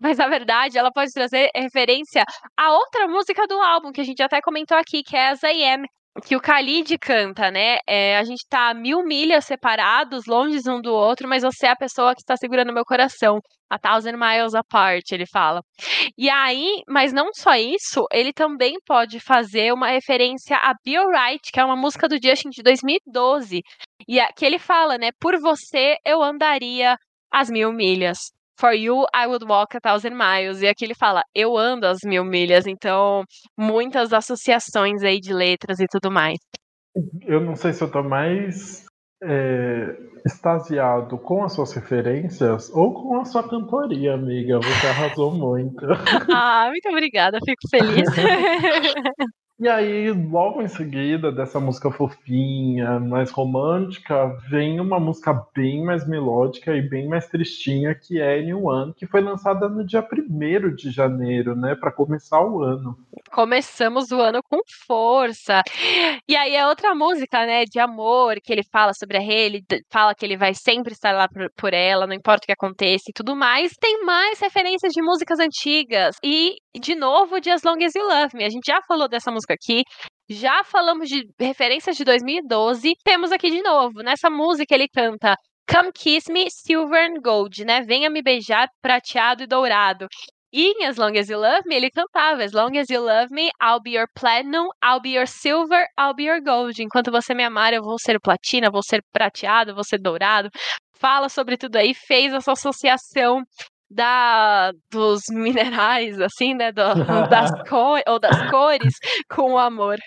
Mas na verdade, ela pode trazer referência a outra música do álbum, que a gente até comentou aqui, que é As I Am, que o Khalid canta, né? É, a gente tá mil milhas separados, longe um do outro, mas você é a pessoa que está segurando meu coração. A thousand miles apart, ele fala. E aí, mas não só isso, ele também pode fazer uma referência a Be Alright, que é uma música do Justin de 2012. E a, que ele fala, né? Por você eu andaria as mil milhas. For you, I would walk a thousand miles. E aqui ele fala, eu ando as mil milhas. Então, muitas associações aí de letras e tudo mais. Eu não sei se eu tô mais é, extasiado com as suas referências ou com a sua cantoria, amiga. Você arrasou muito. ah, muito obrigada, fico feliz. E aí, logo em seguida dessa música fofinha, mais romântica, vem uma música bem mais melódica e bem mais tristinha, que é Anyone, que foi lançada no dia 1 de janeiro, né, para começar o ano. Começamos o ano com força. E aí é outra música, né, de amor, que ele fala sobre a Haley, fala que ele vai sempre estar lá por ela, não importa o que aconteça e tudo mais. Tem mais referências de músicas antigas. E, de novo, de As Long As You Love Me. A gente já falou dessa música aqui. Já falamos de referências de 2012. Temos aqui de novo. Nessa música ele canta Come Kiss Me, Silver and Gold, né? Venha me beijar, prateado e dourado. E em As Long As You Love Me, ele cantava As Long As You Love Me, I'll be your platinum, I'll be your silver, I'll be your gold. Enquanto você me amar, eu vou ser platina, vou ser prateado, vou ser dourado. Fala sobre tudo aí, fez essa associação da dos minerais, assim, né, do, das cores ou das cores com o amor.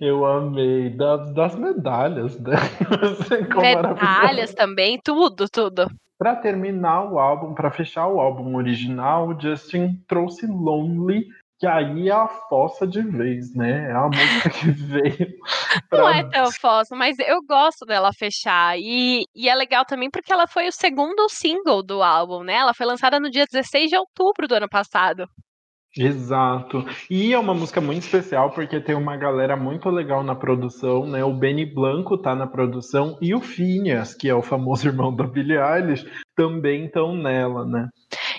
Eu amei das, das medalhas, né? Medalhas também, tudo, tudo. Para terminar o álbum, para fechar o álbum original, o Justin trouxe Lonely, que aí é a fossa de vez, né? É a música que veio. Pra... Não é tão fossa, mas eu gosto dela fechar. E, e é legal também porque ela foi o segundo single do álbum, né? Ela foi lançada no dia 16 de outubro do ano passado. Exato. E é uma música muito especial porque tem uma galera muito legal na produção, né? O Benny Blanco tá na produção e o Phineas, que é o famoso irmão da Billie Eilish, também estão nela, né?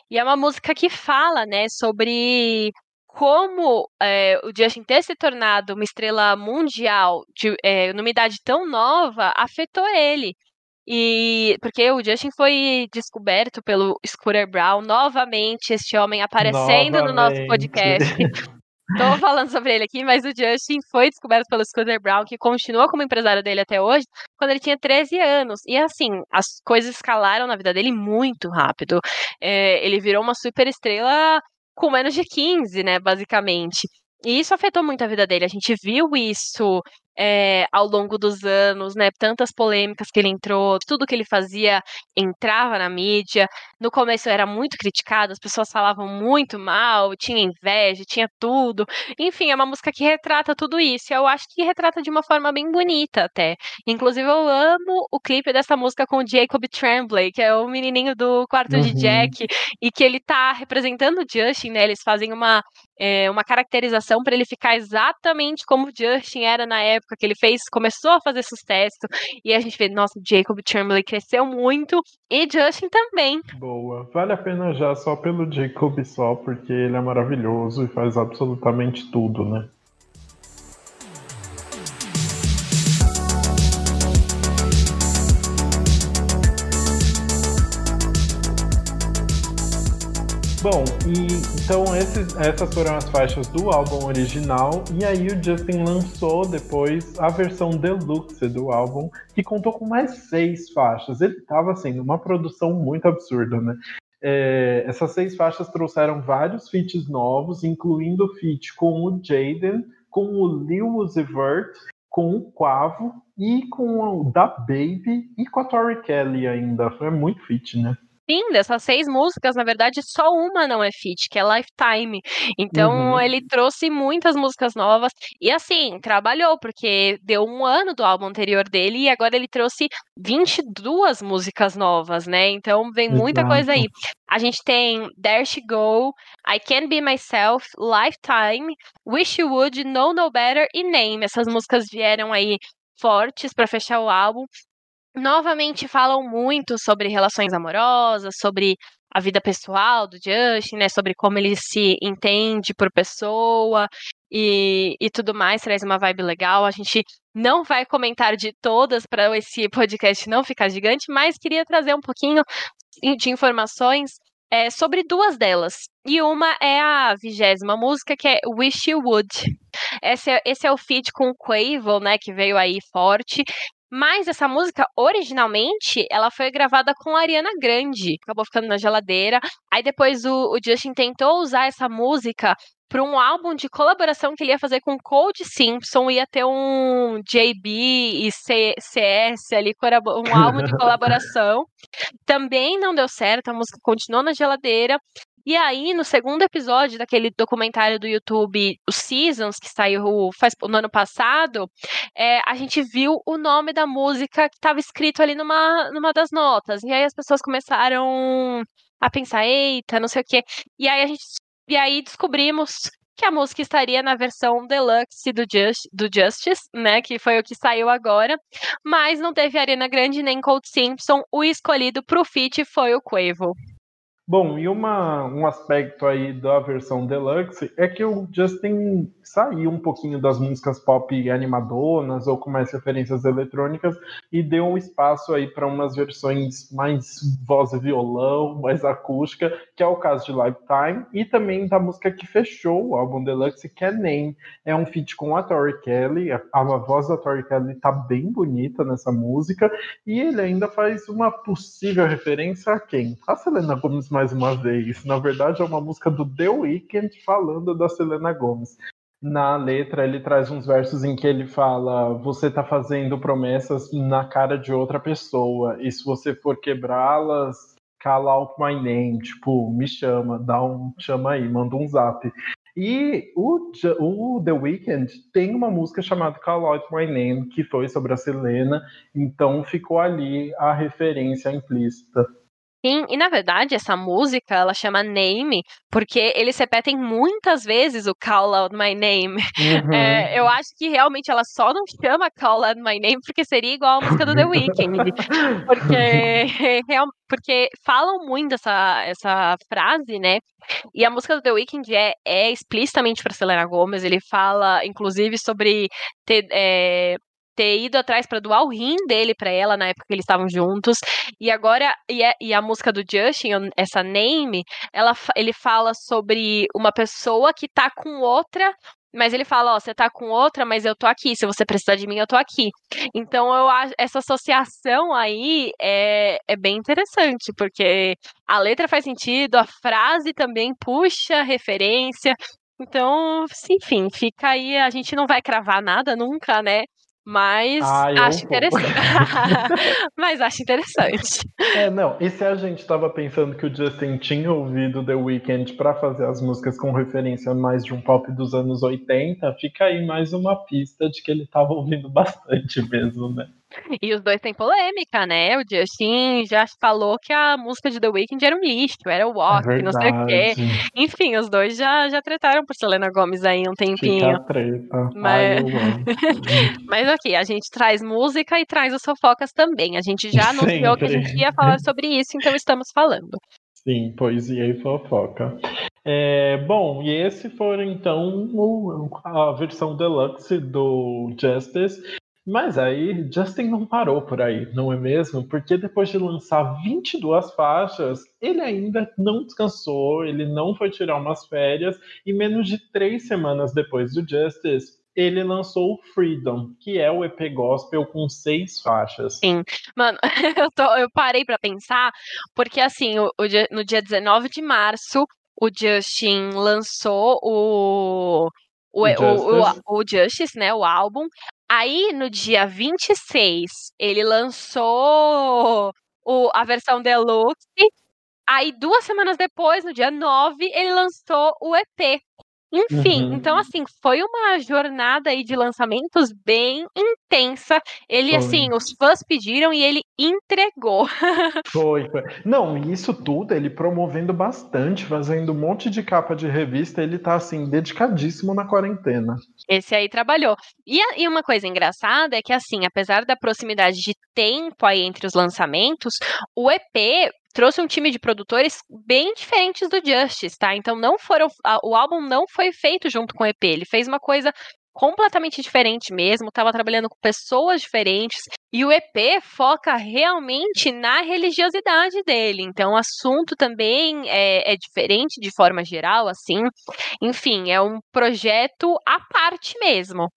E é uma música que fala, né, sobre como é, o Justin ter se tornado uma estrela mundial de, é, numa idade tão nova afetou ele. E porque o Justin foi descoberto pelo Scooter Brown novamente, este homem aparecendo novamente. no nosso podcast. Tô falando sobre ele aqui, mas o Justin foi descoberto pelo Scooter Brown, que continua como empresário dele até hoje, quando ele tinha 13 anos. E assim, as coisas escalaram na vida dele muito rápido. É, ele virou uma super estrela com menos de 15, né, basicamente. E isso afetou muito a vida dele. A gente viu isso é, ao longo dos anos, né? Tantas polêmicas que ele entrou, tudo que ele fazia entrava na mídia. No começo era muito criticado, as pessoas falavam muito mal, tinha inveja, tinha tudo. Enfim, é uma música que retrata tudo isso. Eu acho que retrata de uma forma bem bonita até. Inclusive, eu amo o clipe dessa música com o Jacob Tremblay, que é o menininho do quarto uhum. de Jack, e que ele tá representando o Justin, né? Eles fazem uma é, uma caracterização para ele ficar exatamente como o Justin era na época que ele fez, começou a fazer sucesso. E a gente vê, nossa, Jacob Chamberlain cresceu muito e Justin também. Boa. Vale a pena já só pelo Jacob só, porque ele é maravilhoso e faz absolutamente tudo, né? Bom, e então esses, essas foram as faixas do álbum original, e aí o Justin lançou depois a versão deluxe do álbum, que contou com mais seis faixas. Ele tava assim, uma produção muito absurda, né? É, essas seis faixas trouxeram vários feats novos, incluindo feat com o Jaden, com o Lil Uzi Vert, com o Quavo e com o Da Baby e com a Tori Kelly ainda. Foi muito feat, né? Sim, dessas seis músicas, na verdade, só uma não é feat, que é Lifetime. Então, uhum. ele trouxe muitas músicas novas e, assim, trabalhou, porque deu um ano do álbum anterior dele e agora ele trouxe 22 músicas novas, né? Então, vem muita Exato. coisa aí. A gente tem There She Go, I Can't Be Myself, Lifetime, Wish You Would, Know No Better e Name. Essas músicas vieram aí fortes para fechar o álbum novamente falam muito sobre relações amorosas, sobre a vida pessoal do Justin, né? Sobre como ele se entende por pessoa e, e tudo mais, traz uma vibe legal. A gente não vai comentar de todas para esse podcast não ficar gigante, mas queria trazer um pouquinho de informações é, sobre duas delas. E uma é a vigésima música, que é Wish You Would. Esse é, esse é o feat com o Quavo, né, que veio aí forte. Mas essa música, originalmente, ela foi gravada com a Ariana Grande. Acabou ficando na geladeira. Aí depois o, o Justin tentou usar essa música para um álbum de colaboração que ele ia fazer com Cold Simpson. Ia ter um JB e C, CS ali, um álbum de colaboração. Também não deu certo, a música continuou na geladeira. E aí, no segundo episódio daquele documentário do YouTube, o Seasons, que saiu faz, no ano passado, é, a gente viu o nome da música que estava escrito ali numa, numa das notas. E aí as pessoas começaram a pensar, eita, não sei o quê. E aí a gente. E aí descobrimos que a música estaria na versão deluxe do, Just, do Justice, né? Que foi o que saiu agora. Mas não teve Arena Grande nem Cold Simpson. O escolhido pro feat foi o Quavo. Bom, e uma, um aspecto aí da versão deluxe é que o Justin saiu um pouquinho das músicas pop animadonas ou com mais referências eletrônicas e deu um espaço aí para umas versões mais voz e violão, mais acústica, que é o caso de Lifetime, e também da música que fechou o álbum deluxe, que é Name. É um feat com a Tori Kelly, a, a voz da Tori Kelly tá bem bonita nessa música, e ele ainda faz uma possível referência a quem? A Selena Gomez mais uma vez. Na verdade, é uma música do The Weeknd falando da Selena Gomez. Na letra, ele traz uns versos em que ele fala: Você tá fazendo promessas na cara de outra pessoa, e se você for quebrá-las, call out my name. Tipo, me chama, dá um chama aí, manda um zap. E o, o, The Weeknd tem uma música chamada Call Out My Name, que foi sobre a Selena, então ficou ali a referência implícita. Sim, e na verdade essa música ela chama Name porque eles repetem muitas vezes o Call Out My Name. Uhum. É, eu acho que realmente ela só não chama Call Out My Name porque seria igual a música do The Weeknd. porque, porque falam muito essa, essa frase, né? E a música do The Weeknd é, é explicitamente para Selena Gomez. Ele fala, inclusive, sobre ter, é, ter ido atrás para doar o rim dele para ela na época que eles estavam juntos. E agora, e, é, e, a música do Justin, essa Name, ela, ele fala sobre uma pessoa que tá com outra. Mas ele fala, ó, você tá com outra, mas eu tô aqui. Se você precisar de mim, eu tô aqui. Então, eu acho essa associação aí é, é bem interessante, porque a letra faz sentido, a frase também puxa referência. Então, enfim, fica aí. A gente não vai cravar nada nunca, né? Mas ah, acho interessante. Mas acho interessante. É, não. E se a gente estava pensando que o Justin tinha ouvido The Weeknd para fazer as músicas com referência mais de um pop dos anos 80, fica aí mais uma pista de que ele estava ouvindo bastante mesmo, né? E os dois têm polêmica, né? O Justin já falou que a música de The Weeknd era um lixo, era o Walk, é não sei o quê. Enfim, os dois já, já tretaram por Selena Gomes aí um tempinho. Fica treta. Mas... Ai, Mas aqui, a gente traz música e traz os fofocas também. A gente já anunciou Sempre. que a gente ia falar sobre isso, então estamos falando. Sim, poesia e fofoca. É, bom, e esse foi então o, a versão deluxe do Justice. Mas aí, Justin não parou por aí, não é mesmo? Porque depois de lançar 22 faixas, ele ainda não descansou, ele não foi tirar umas férias, e menos de três semanas depois do Justice, ele lançou o Freedom, que é o EP gospel com seis faixas. Sim. Mano, eu, tô, eu parei para pensar, porque assim, o, o, no dia 19 de março, o Justin lançou o o, o, Justice. O, o, Justice, né, o álbum. Aí, no dia 26, ele lançou o, a versão deluxe. Aí, duas semanas depois, no dia 9, ele lançou o EP. Enfim, uhum. então assim, foi uma jornada aí de lançamentos bem intensa. Ele, foi. assim, os fãs pediram e ele entregou. Foi, foi. Não, isso tudo ele promovendo bastante, fazendo um monte de capa de revista, ele tá assim, dedicadíssimo na quarentena. Esse aí trabalhou. E, e uma coisa engraçada é que, assim, apesar da proximidade de tempo aí entre os lançamentos, o EP trouxe um time de produtores bem diferentes do Justice, tá? Então não foram. A, o álbum não foi feito junto com o EP. Ele fez uma coisa completamente diferente mesmo, estava trabalhando com pessoas diferentes. E o EP foca realmente na religiosidade dele. Então, o assunto também é, é diferente de forma geral, assim. Enfim, é um projeto à parte mesmo.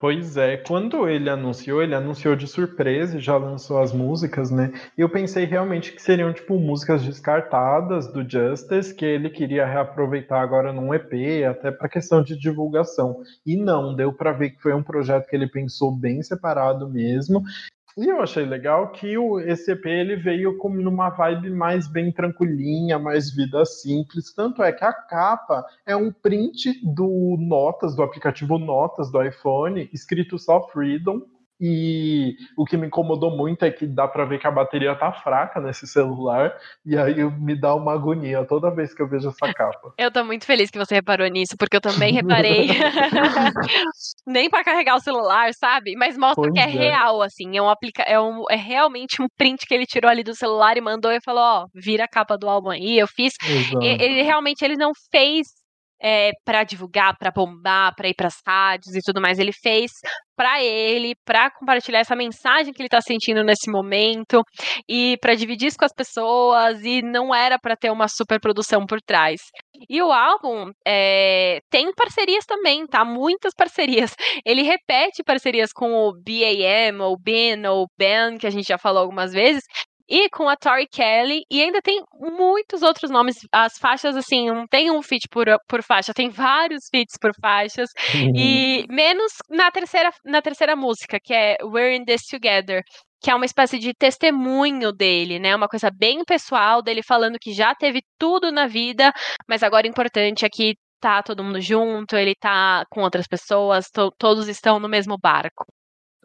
Pois é, quando ele anunciou, ele anunciou de surpresa e já lançou as músicas, né? E eu pensei realmente que seriam, tipo, músicas descartadas do Justice, que ele queria reaproveitar agora num EP, até para questão de divulgação. E não, deu para ver que foi um projeto que ele pensou bem separado mesmo. E eu achei legal que o, EP ele veio como numa vibe mais bem tranquilinha, mais vida simples. Tanto é que a capa é um print do Notas, do aplicativo Notas do iPhone, escrito só Freedom, E o que me incomodou muito é que dá para ver que a bateria tá fraca nesse celular, e aí me dá uma agonia toda vez que eu vejo essa capa. Eu tô muito feliz que você reparou nisso, porque eu também reparei. Nem para carregar o celular, sabe? Mas mostra pois que é, é, real, assim. É, um aplica é, um, é realmente um print que ele tirou ali do celular e mandou e falou: Ó, vira a capa do álbum aí. Eu fiz. Ele realmente ele não fez é, para divulgar, para bombar, para ir para as rádios e tudo mais. Ele fez para ele, para compartilhar essa mensagem que ele está sentindo nesse momento e para dividir isso com as pessoas. E não era para ter uma super produção por trás. E o álbum é, tem parcerias também, tá? Muitas parcerias. Ele repete parcerias com o BAM, ou Ben, ou Ben, que a gente já falou algumas vezes, e com a Tori Kelly, e ainda tem muitos outros nomes. As faixas, assim, não tem um feat por, por faixa, tem vários feats por faixas. Uhum. E menos na terceira, na terceira música, que é We're in This Together. Que é uma espécie de testemunho dele, né? Uma coisa bem pessoal dele falando que já teve tudo na vida, mas agora o importante é que tá todo mundo junto, ele tá com outras pessoas, to todos estão no mesmo barco.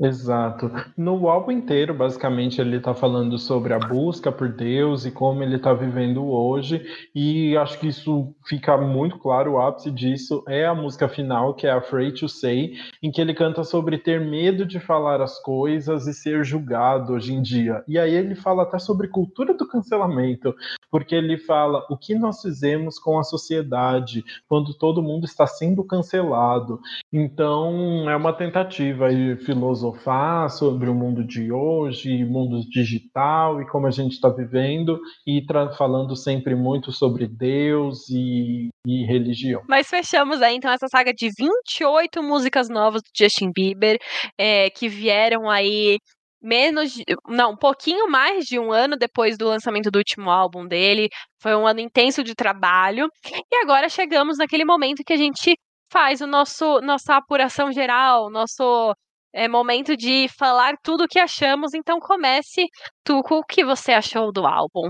Exato. No álbum inteiro, basicamente, ele está falando sobre a busca por Deus e como ele está vivendo hoje. E acho que isso fica muito claro. O ápice disso é a música final, que é Afraid to Say, em que ele canta sobre ter medo de falar as coisas e ser julgado hoje em dia. E aí ele fala até sobre cultura do cancelamento, porque ele fala o que nós fizemos com a sociedade quando todo mundo está sendo cancelado. Então, é uma tentativa filosófica filosofar sobre o mundo de hoje, mundo digital e como a gente está vivendo, e falando sempre muito sobre Deus e, e religião. Mas fechamos aí então essa saga de 28 músicas novas do Justin Bieber, é, que vieram aí menos, de, não, um pouquinho mais de um ano depois do lançamento do último álbum dele. Foi um ano intenso de trabalho. E agora chegamos naquele momento que a gente faz o nosso nossa apuração geral, nosso é momento de falar tudo o que achamos, então comece tu com o que você achou do álbum.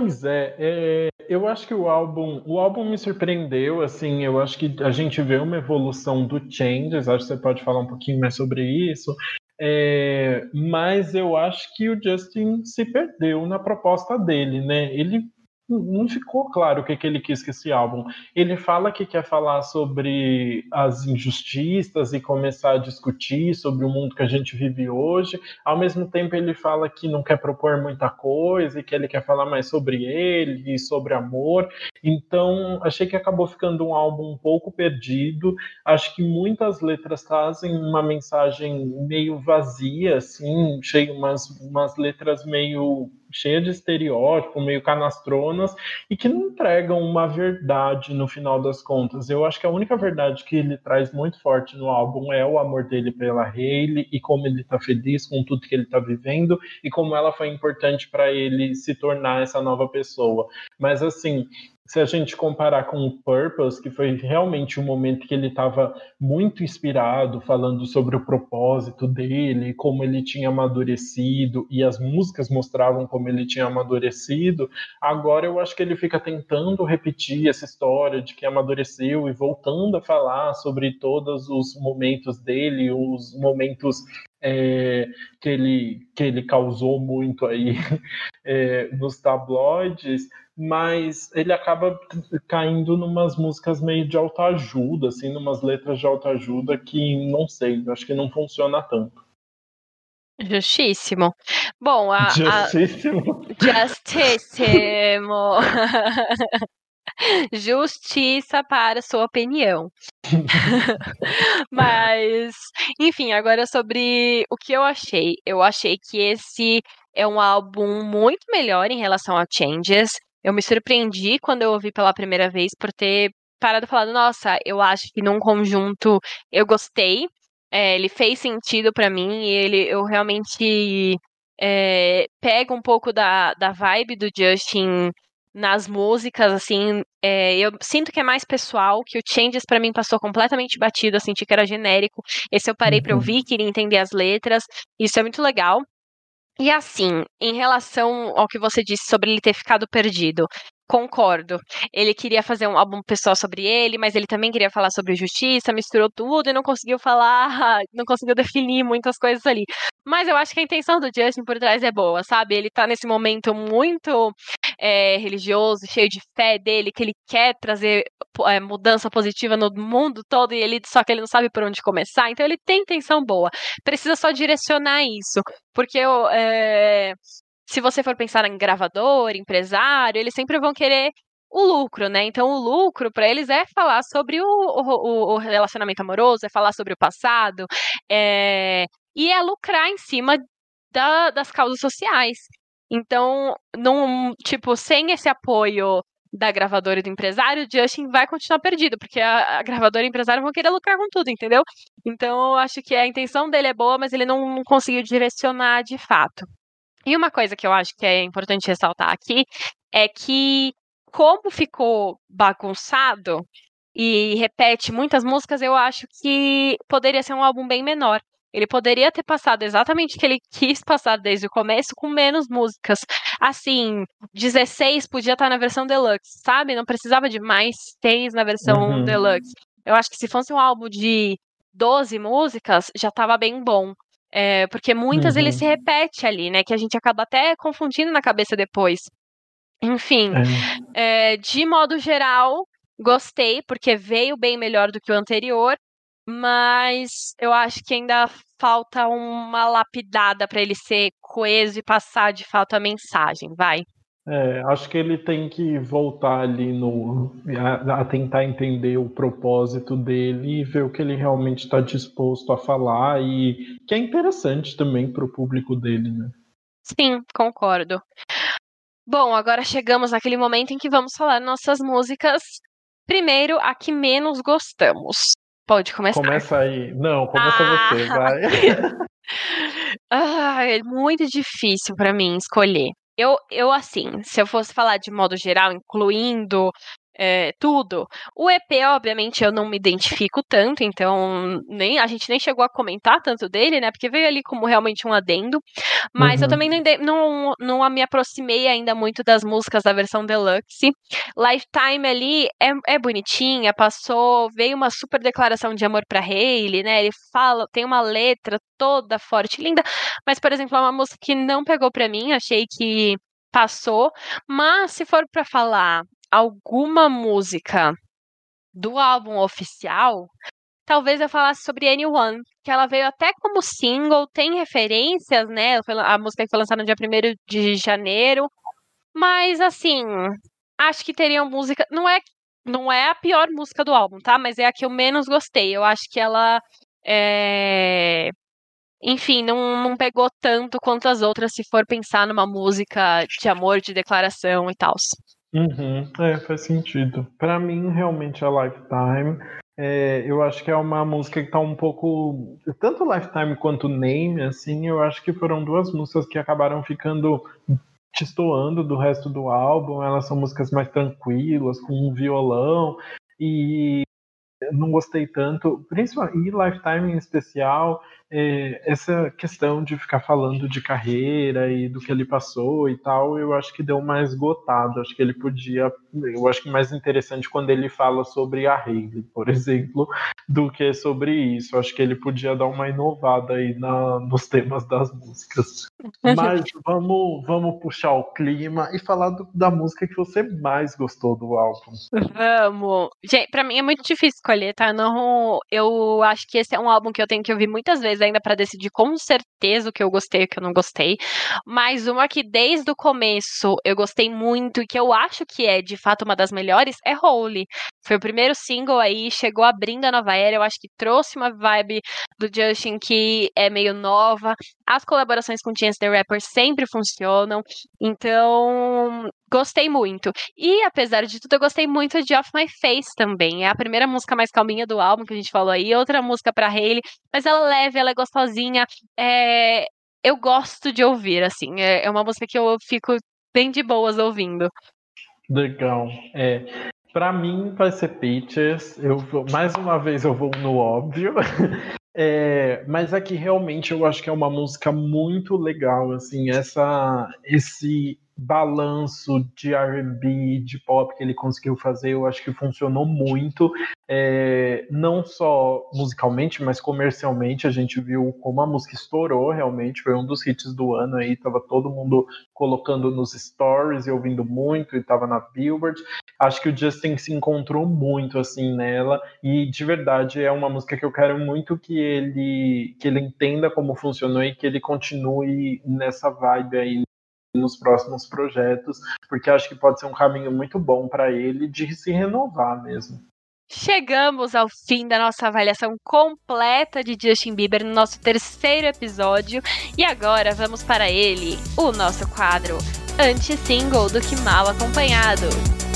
Pois é, é, eu acho que o álbum, o álbum me surpreendeu, assim, eu acho que a gente vê uma evolução do Changes, acho que você pode falar um pouquinho mais sobre isso, é, mas eu acho que o Justin se perdeu na proposta dele, né? Ele não ficou claro o que, que ele quis com esse álbum. Ele fala que quer falar sobre as injustiças e começar a discutir sobre o mundo que a gente vive hoje. Ao mesmo tempo, ele fala que não quer propor muita coisa e que ele quer falar mais sobre ele e sobre amor. Então, achei que acabou ficando um álbum um pouco perdido. Acho que muitas letras trazem uma mensagem meio vazia, assim, cheio umas, umas letras meio cheia de estereótipo, meio canastronas, e que não entregam uma verdade no final das contas. Eu acho que a única verdade que ele traz muito forte no álbum é o amor dele pela Hayley e como ele tá feliz com tudo que ele tá vivendo e como ela foi importante para ele se tornar essa nova pessoa. Mas assim, se a gente comparar com o Purpose, que foi realmente um momento que ele estava muito inspirado, falando sobre o propósito dele, como ele tinha amadurecido, e as músicas mostravam como ele tinha amadurecido, agora eu acho que ele fica tentando repetir essa história de que amadureceu e voltando a falar sobre todos os momentos dele, os momentos é, que, ele, que ele causou muito aí é, nos tabloides, mas ele acaba caindo numas músicas meio de autoajuda, assim, numas letras de autoajuda que não sei, acho que não funciona tanto. Justíssimo. Bom, a. Justíssimo. A... Justíssimo. Justiça para sua opinião. Mas, enfim, agora sobre o que eu achei. Eu achei que esse é um álbum muito melhor em relação a Changes. Eu me surpreendi quando eu ouvi pela primeira vez por ter parado e falado, nossa, eu acho que num conjunto eu gostei. É, ele fez sentido para mim e ele eu realmente é, pega um pouco da, da vibe do Justin nas músicas, assim, é, eu sinto que é mais pessoal, que o Changes para mim passou completamente batido, eu senti que era genérico. Esse eu parei uhum. para ouvir, queria entender as letras, isso é muito legal. E assim, em relação ao que você disse sobre ele ter ficado perdido, Concordo. Ele queria fazer um álbum pessoal sobre ele, mas ele também queria falar sobre justiça, misturou tudo e não conseguiu falar, não conseguiu definir muitas coisas ali. Mas eu acho que a intenção do Justin por trás é boa, sabe? Ele tá nesse momento muito é, religioso, cheio de fé dele, que ele quer trazer é, mudança positiva no mundo todo e ele só que ele não sabe por onde começar. Então ele tem intenção boa. Precisa só direcionar isso, porque eu, é, se você for pensar em gravador, empresário, eles sempre vão querer o lucro, né? Então, o lucro para eles é falar sobre o, o, o, relacionamento amoroso, é falar sobre o passado, é... e é lucrar em cima da, das causas sociais. Então, não, tipo, sem esse apoio da gravadora e do empresário, o Justin vai continuar perdido, porque a, a gravadora e o empresário vão querer lucrar com tudo, entendeu? Então, eu acho que a intenção dele é boa, mas ele não, não conseguiu direcionar de fato. E uma coisa que eu acho que é importante ressaltar aqui é que, como ficou bagunçado e repete muitas músicas, eu acho que poderia ser um álbum bem menor. Ele poderia ter passado exatamente o que ele quis passar desde o começo, com menos músicas. Assim, 16 podia estar na versão deluxe, sabe? Não precisava de mais 6 na versão uhum. deluxe. Eu acho que se fosse um álbum de 12 músicas, já estava bem bom. É, porque muitas uhum. ele se repete ali, né? Que a gente acaba até confundindo na cabeça depois. Enfim, é. É, de modo geral, gostei, porque veio bem melhor do que o anterior, mas eu acho que ainda falta uma lapidada para ele ser coeso e passar de fato a mensagem, vai. É, acho que ele tem que voltar ali no a, a, tentar entender o propósito dele e ver o que ele realmente está disposto a falar e que é interessante também para o público dele, né? Sim, concordo. Bom, agora chegamos naquele momento em que vamos falar nossas músicas. Primeiro, a que menos gostamos. Pode começar. Começa aí. Não, começa ah! você, vai. ah, é muito difícil para mim escolher. Eu, eu, assim, se eu fosse falar de modo geral, incluindo é, tudo. O EP, obviamente, eu não me identifico tanto, então nem a gente nem chegou a comentar tanto dele, né? Porque veio ali como realmente um adendo. Mas uhum. eu também não, não, não me aproximei ainda muito das músicas da versão deluxe. Lifetime ali é, é bonitinha, passou, veio uma super declaração de amor para Hayley, né? Ele fala, tem uma letra toda forte, linda. Mas, por exemplo, é uma música que não pegou para mim, achei que passou. Mas se for para falar alguma música do álbum oficial, talvez eu falasse sobre Anyone, que ela veio até como single, tem referências, né? A música que foi lançada no dia 1 de janeiro. Mas assim, acho que teria música. Não é, não é a pior música do álbum, tá? Mas é a que eu menos gostei. Eu acho que ela. É... Enfim, não, não pegou tanto quanto as outras, se for pensar numa música de amor, de declaração e tal. Uhum, é, faz sentido. Para mim, realmente, a Lifetime, é, eu acho que é uma música que tá um pouco. Tanto Lifetime quanto Name, assim, eu acho que foram duas músicas que acabaram ficando destoando do resto do álbum. Elas são músicas mais tranquilas, com um violão, e não gostei tanto, principalmente e Lifetime em especial, é, essa questão de ficar falando de carreira e do que ele passou e tal, eu acho que deu mais esgotado. Acho que ele podia. Eu acho que mais interessante quando ele fala sobre a Hayley, por exemplo, do que sobre isso. Acho que ele podia dar uma inovada aí na, nos temas das músicas. Mas vamos, vamos puxar o clima e falar do, da música que você mais gostou do álbum. Vamos. Gente, pra mim é muito difícil escolher, tá? Não, eu acho que esse é um álbum que eu tenho que ouvir muitas vezes ainda para decidir com certeza o que eu gostei e o que eu não gostei. Mas uma que desde o começo eu gostei muito e que eu acho que é de fato uma das melhores é Holy. Foi o primeiro single aí, chegou abrindo a nova era. Eu acho que trouxe uma vibe do Justin que é meio nova. As colaborações com Chance the Rapper sempre funcionam. Então, gostei muito. E apesar de tudo, eu gostei muito de Off My Face também. É a primeira música mais calminha do álbum que a gente falou aí. Outra música para Hayley, mas ela é leve, ela é gostosinha. É... Eu gosto de ouvir, assim. É, é uma música que eu fico bem de boas ouvindo. Legal. É, para mim vai ser Peaches. Eu vou, mais uma vez eu vou no óbvio. É, mas aqui realmente eu acho que é uma música muito legal, assim, essa esse balanço de R&B, de pop que ele conseguiu fazer, eu acho que funcionou muito, é, não só musicalmente, mas comercialmente, a gente viu como a música estourou realmente, foi um dos hits do ano aí, tava todo mundo colocando nos stories e ouvindo muito, e tava na Billboard, acho que o Justin se encontrou muito, assim, nela, e de verdade é uma música que eu quero muito que ele, que ele entenda como funcionou e que ele continue nessa vibe aí nos próximos projetos, porque acho que pode ser um caminho muito bom para ele de se renovar mesmo. Chegamos ao fim da nossa avaliação completa de Justin Bieber no nosso terceiro episódio e agora vamos para ele, o nosso quadro anti-single do que mal acompanhado.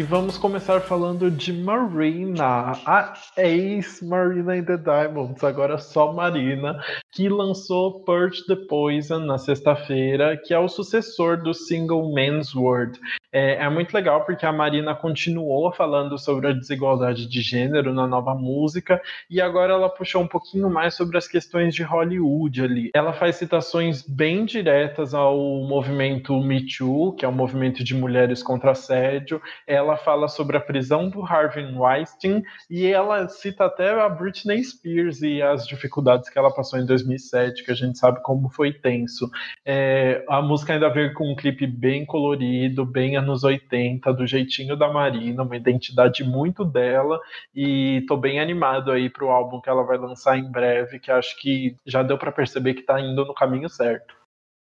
E vamos começar falando de Marina, a ex-Marina in the Diamonds, agora só Marina, que lançou Purge the Poison na sexta-feira, que é o sucessor do single Man's World. É, é, muito legal porque a Marina continuou falando sobre a desigualdade de gênero na nova música e agora ela puxou um pouquinho mais sobre as questões de Hollywood ali. Ela faz citações bem diretas ao movimento Me Too, que é o movimento de mulheres contra assédio. Ela fala sobre a prisão do Harvey Weinstein e ela cita até a Britney Spears e as dificuldades que ela passou em 2007, que a gente sabe como foi tenso. É, a música ainda veio com um clipe bem colorido, bem anos 80, do jeitinho da Marina, uma identidade muito dela, e tô bem animado aí pro álbum que ela vai lançar em breve, que acho que já deu para perceber que tá indo no caminho certo.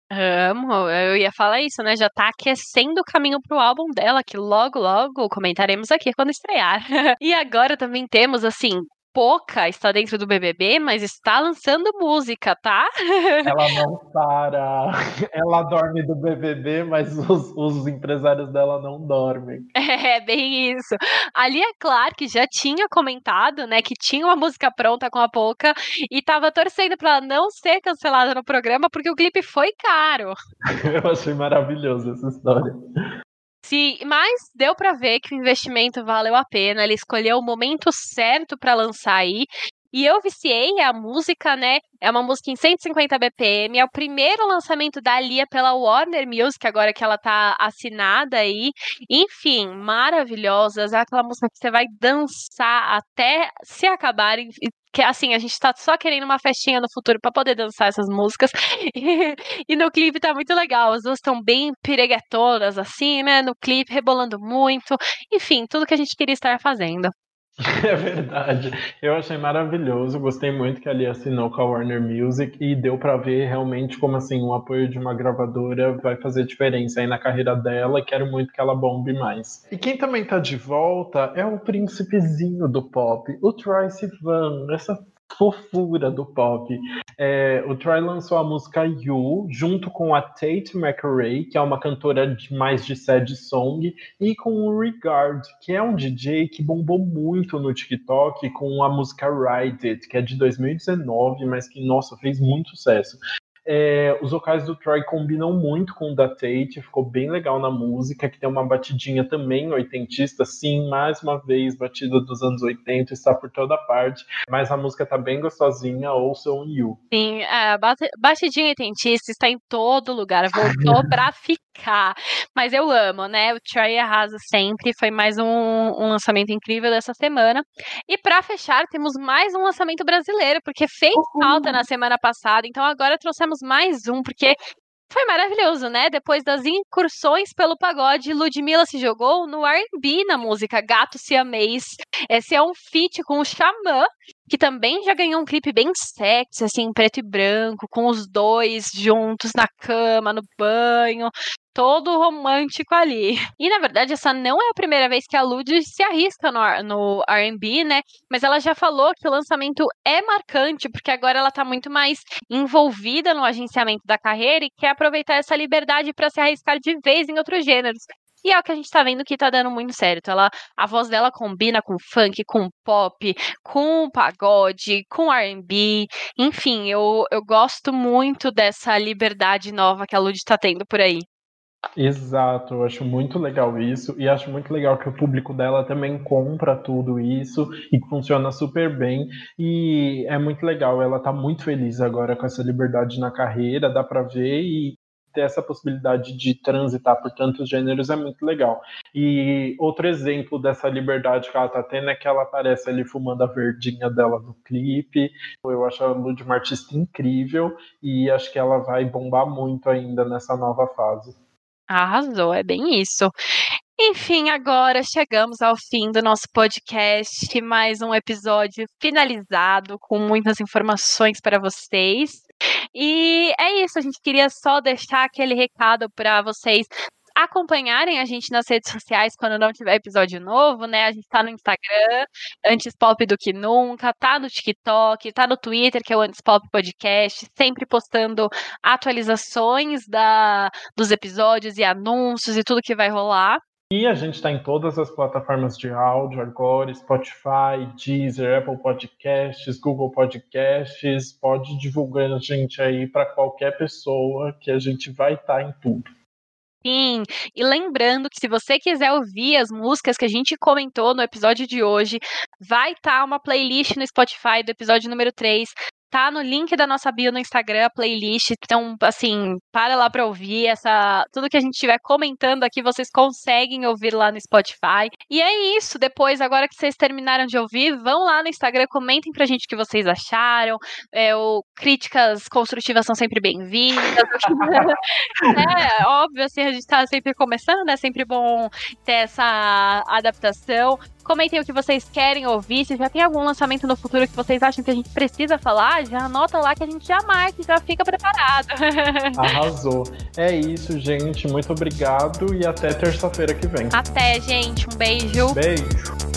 Amo, eu ia falar isso, né? Já tá aquecendo o caminho pro álbum dela, que logo, logo comentaremos aqui quando estrear. e agora também temos, assim, pouca está dentro do BBB, mas está lançando música, tá? Ela não para. Ela dorme do BBB, mas os, os empresários dela não dormem. É, bem isso. A Lia Clark já tinha comentado, né, que tinha uma música pronta com a Pouca e tava torcendo para ela não ser cancelada no programa porque o clipe foi caro. Eu achei maravilhoso essa história. Sim, mas deu para ver que o investimento valeu a pena. Ele escolheu o momento certo para lançar aí. E eu viciei a música, né? É uma música em 150 BPM, é o primeiro lançamento da Lia pela Warner Music, agora que ela tá assinada aí. Enfim, maravilhosas. É aquela música que você vai dançar até se acabar que assim, a gente tá só querendo uma festinha no futuro para poder dançar essas músicas. E, no clipe tá muito legal. As duas estão bem piregatonas, assim, né? No clipe, rebolando muito. Enfim, tudo que a gente queria estar fazendo. É verdade. Eu achei maravilhoso. Gostei muito que ali assinou com a Warner Music e deu para ver realmente como assim o apoio de uma gravadora vai fazer diferença aí na carreira dela. Quero muito que ela bombe mais. E quem também tá de volta é o príncipezinho do pop, o Troye Sivan. Essa fofura do pop. É, o Troy lançou a música You, junto com a Tate McRae, que é uma cantora de mais de sad song, e com o Regard, que é um DJ que bombou muito no TikTok com a música Ride It, que é de 2019, mas que, nossa, fez muito sucesso. É, os vocais do Troy combinam muito com o da Tate, ficou bem legal na música, que tem uma batidinha também oitentista, sim, mais uma vez, batida dos anos 80, está por toda parte, mas a música tá bem gostosinha, ouçam You. Sim, a batidinha oitentista está em todo lugar, voltou pra ficar, mas eu amo, né, o Troy arrasa sempre, foi mais um, um lançamento incrível dessa semana, e para fechar, temos mais um lançamento brasileiro, porque fez falta na semana passada, então agora trouxemos mais um, porque foi maravilhoso, né? Depois das incursões pelo pagode, Ludmilla se jogou no R&B na música Gato Siamês. Esse é um feat com o Xamã, que também já ganhou um clipe bem sexy, assim, preto e branco, com os dois juntos na cama, no banho, todo romântico ali. E na verdade, essa não é a primeira vez que a Lud se arrisca no, no RB, né? Mas ela já falou que o lançamento é marcante, porque agora ela tá muito mais envolvida no agenciamento da carreira e quer aproveitar essa liberdade para se arriscar de vez em outros gêneros. E é o que a gente tá vendo que tá dando muito certo. Ela, a voz dela combina com funk, com pop, com pagode, com R&B. Enfim, eu, eu gosto muito dessa liberdade nova que a Lud tá tendo por aí. Exato, eu acho muito legal isso e acho muito legal que o público dela também compra tudo isso e funciona super bem e é muito legal, ela tá muito feliz agora com essa liberdade na carreira, dá para ver e ter essa possibilidade de transitar por tantos gêneros é muito legal. E outro exemplo dessa liberdade que ela tá tendo é que ela aparece ali fumando a verdinha dela no clipe. Eu acho a Lud uma artista incrível e acho que ela vai bombar muito ainda nessa nova fase. Arrasou, é bem isso. Enfim, agora chegamos ao fim do nosso podcast, mais um episódio finalizado com muitas informações para vocês. E é isso, a gente queria só deixar aquele recado para vocês acompanharem a gente nas redes sociais quando não tiver episódio novo, né? A gente tá no Instagram, Antes Pop do que nunca, tá no TikTok, tá no Twitter, que é o Antes Pop Podcast, sempre postando atualizações da, dos episódios e anúncios e tudo que vai rolar. E a gente está em todas as plataformas de áudio agora, Spotify, Deezer, Apple Podcasts, Google Podcasts. Pode divulgar a gente aí para qualquer pessoa que a gente vai estar tá em tudo. Sim, e lembrando que se você quiser ouvir as músicas que a gente comentou no episódio de hoje, vai estar tá uma playlist no Spotify do episódio número 3 tá no link da nossa bio no Instagram, a playlist. Então, assim, para lá para ouvir essa tudo que a gente estiver comentando aqui, vocês conseguem ouvir lá no Spotify. E é isso. Depois, agora que vocês terminaram de ouvir, vão lá no Instagram, comentem pra gente o que vocês acharam. É, o, críticas construtivas são sempre bem-vindas. é, óbvio, assim, a gente tá sempre começando, é sempre bom ter essa adaptação. Comentem o que vocês querem ouvir. Se já tem algum lançamento no futuro que vocês acham que a gente precisa falar, já anota lá que a gente já marca e já fica preparado. Arrasou. É isso, gente. Muito obrigado e até terça-feira que vem. Até, gente. Um beijo. Beijo.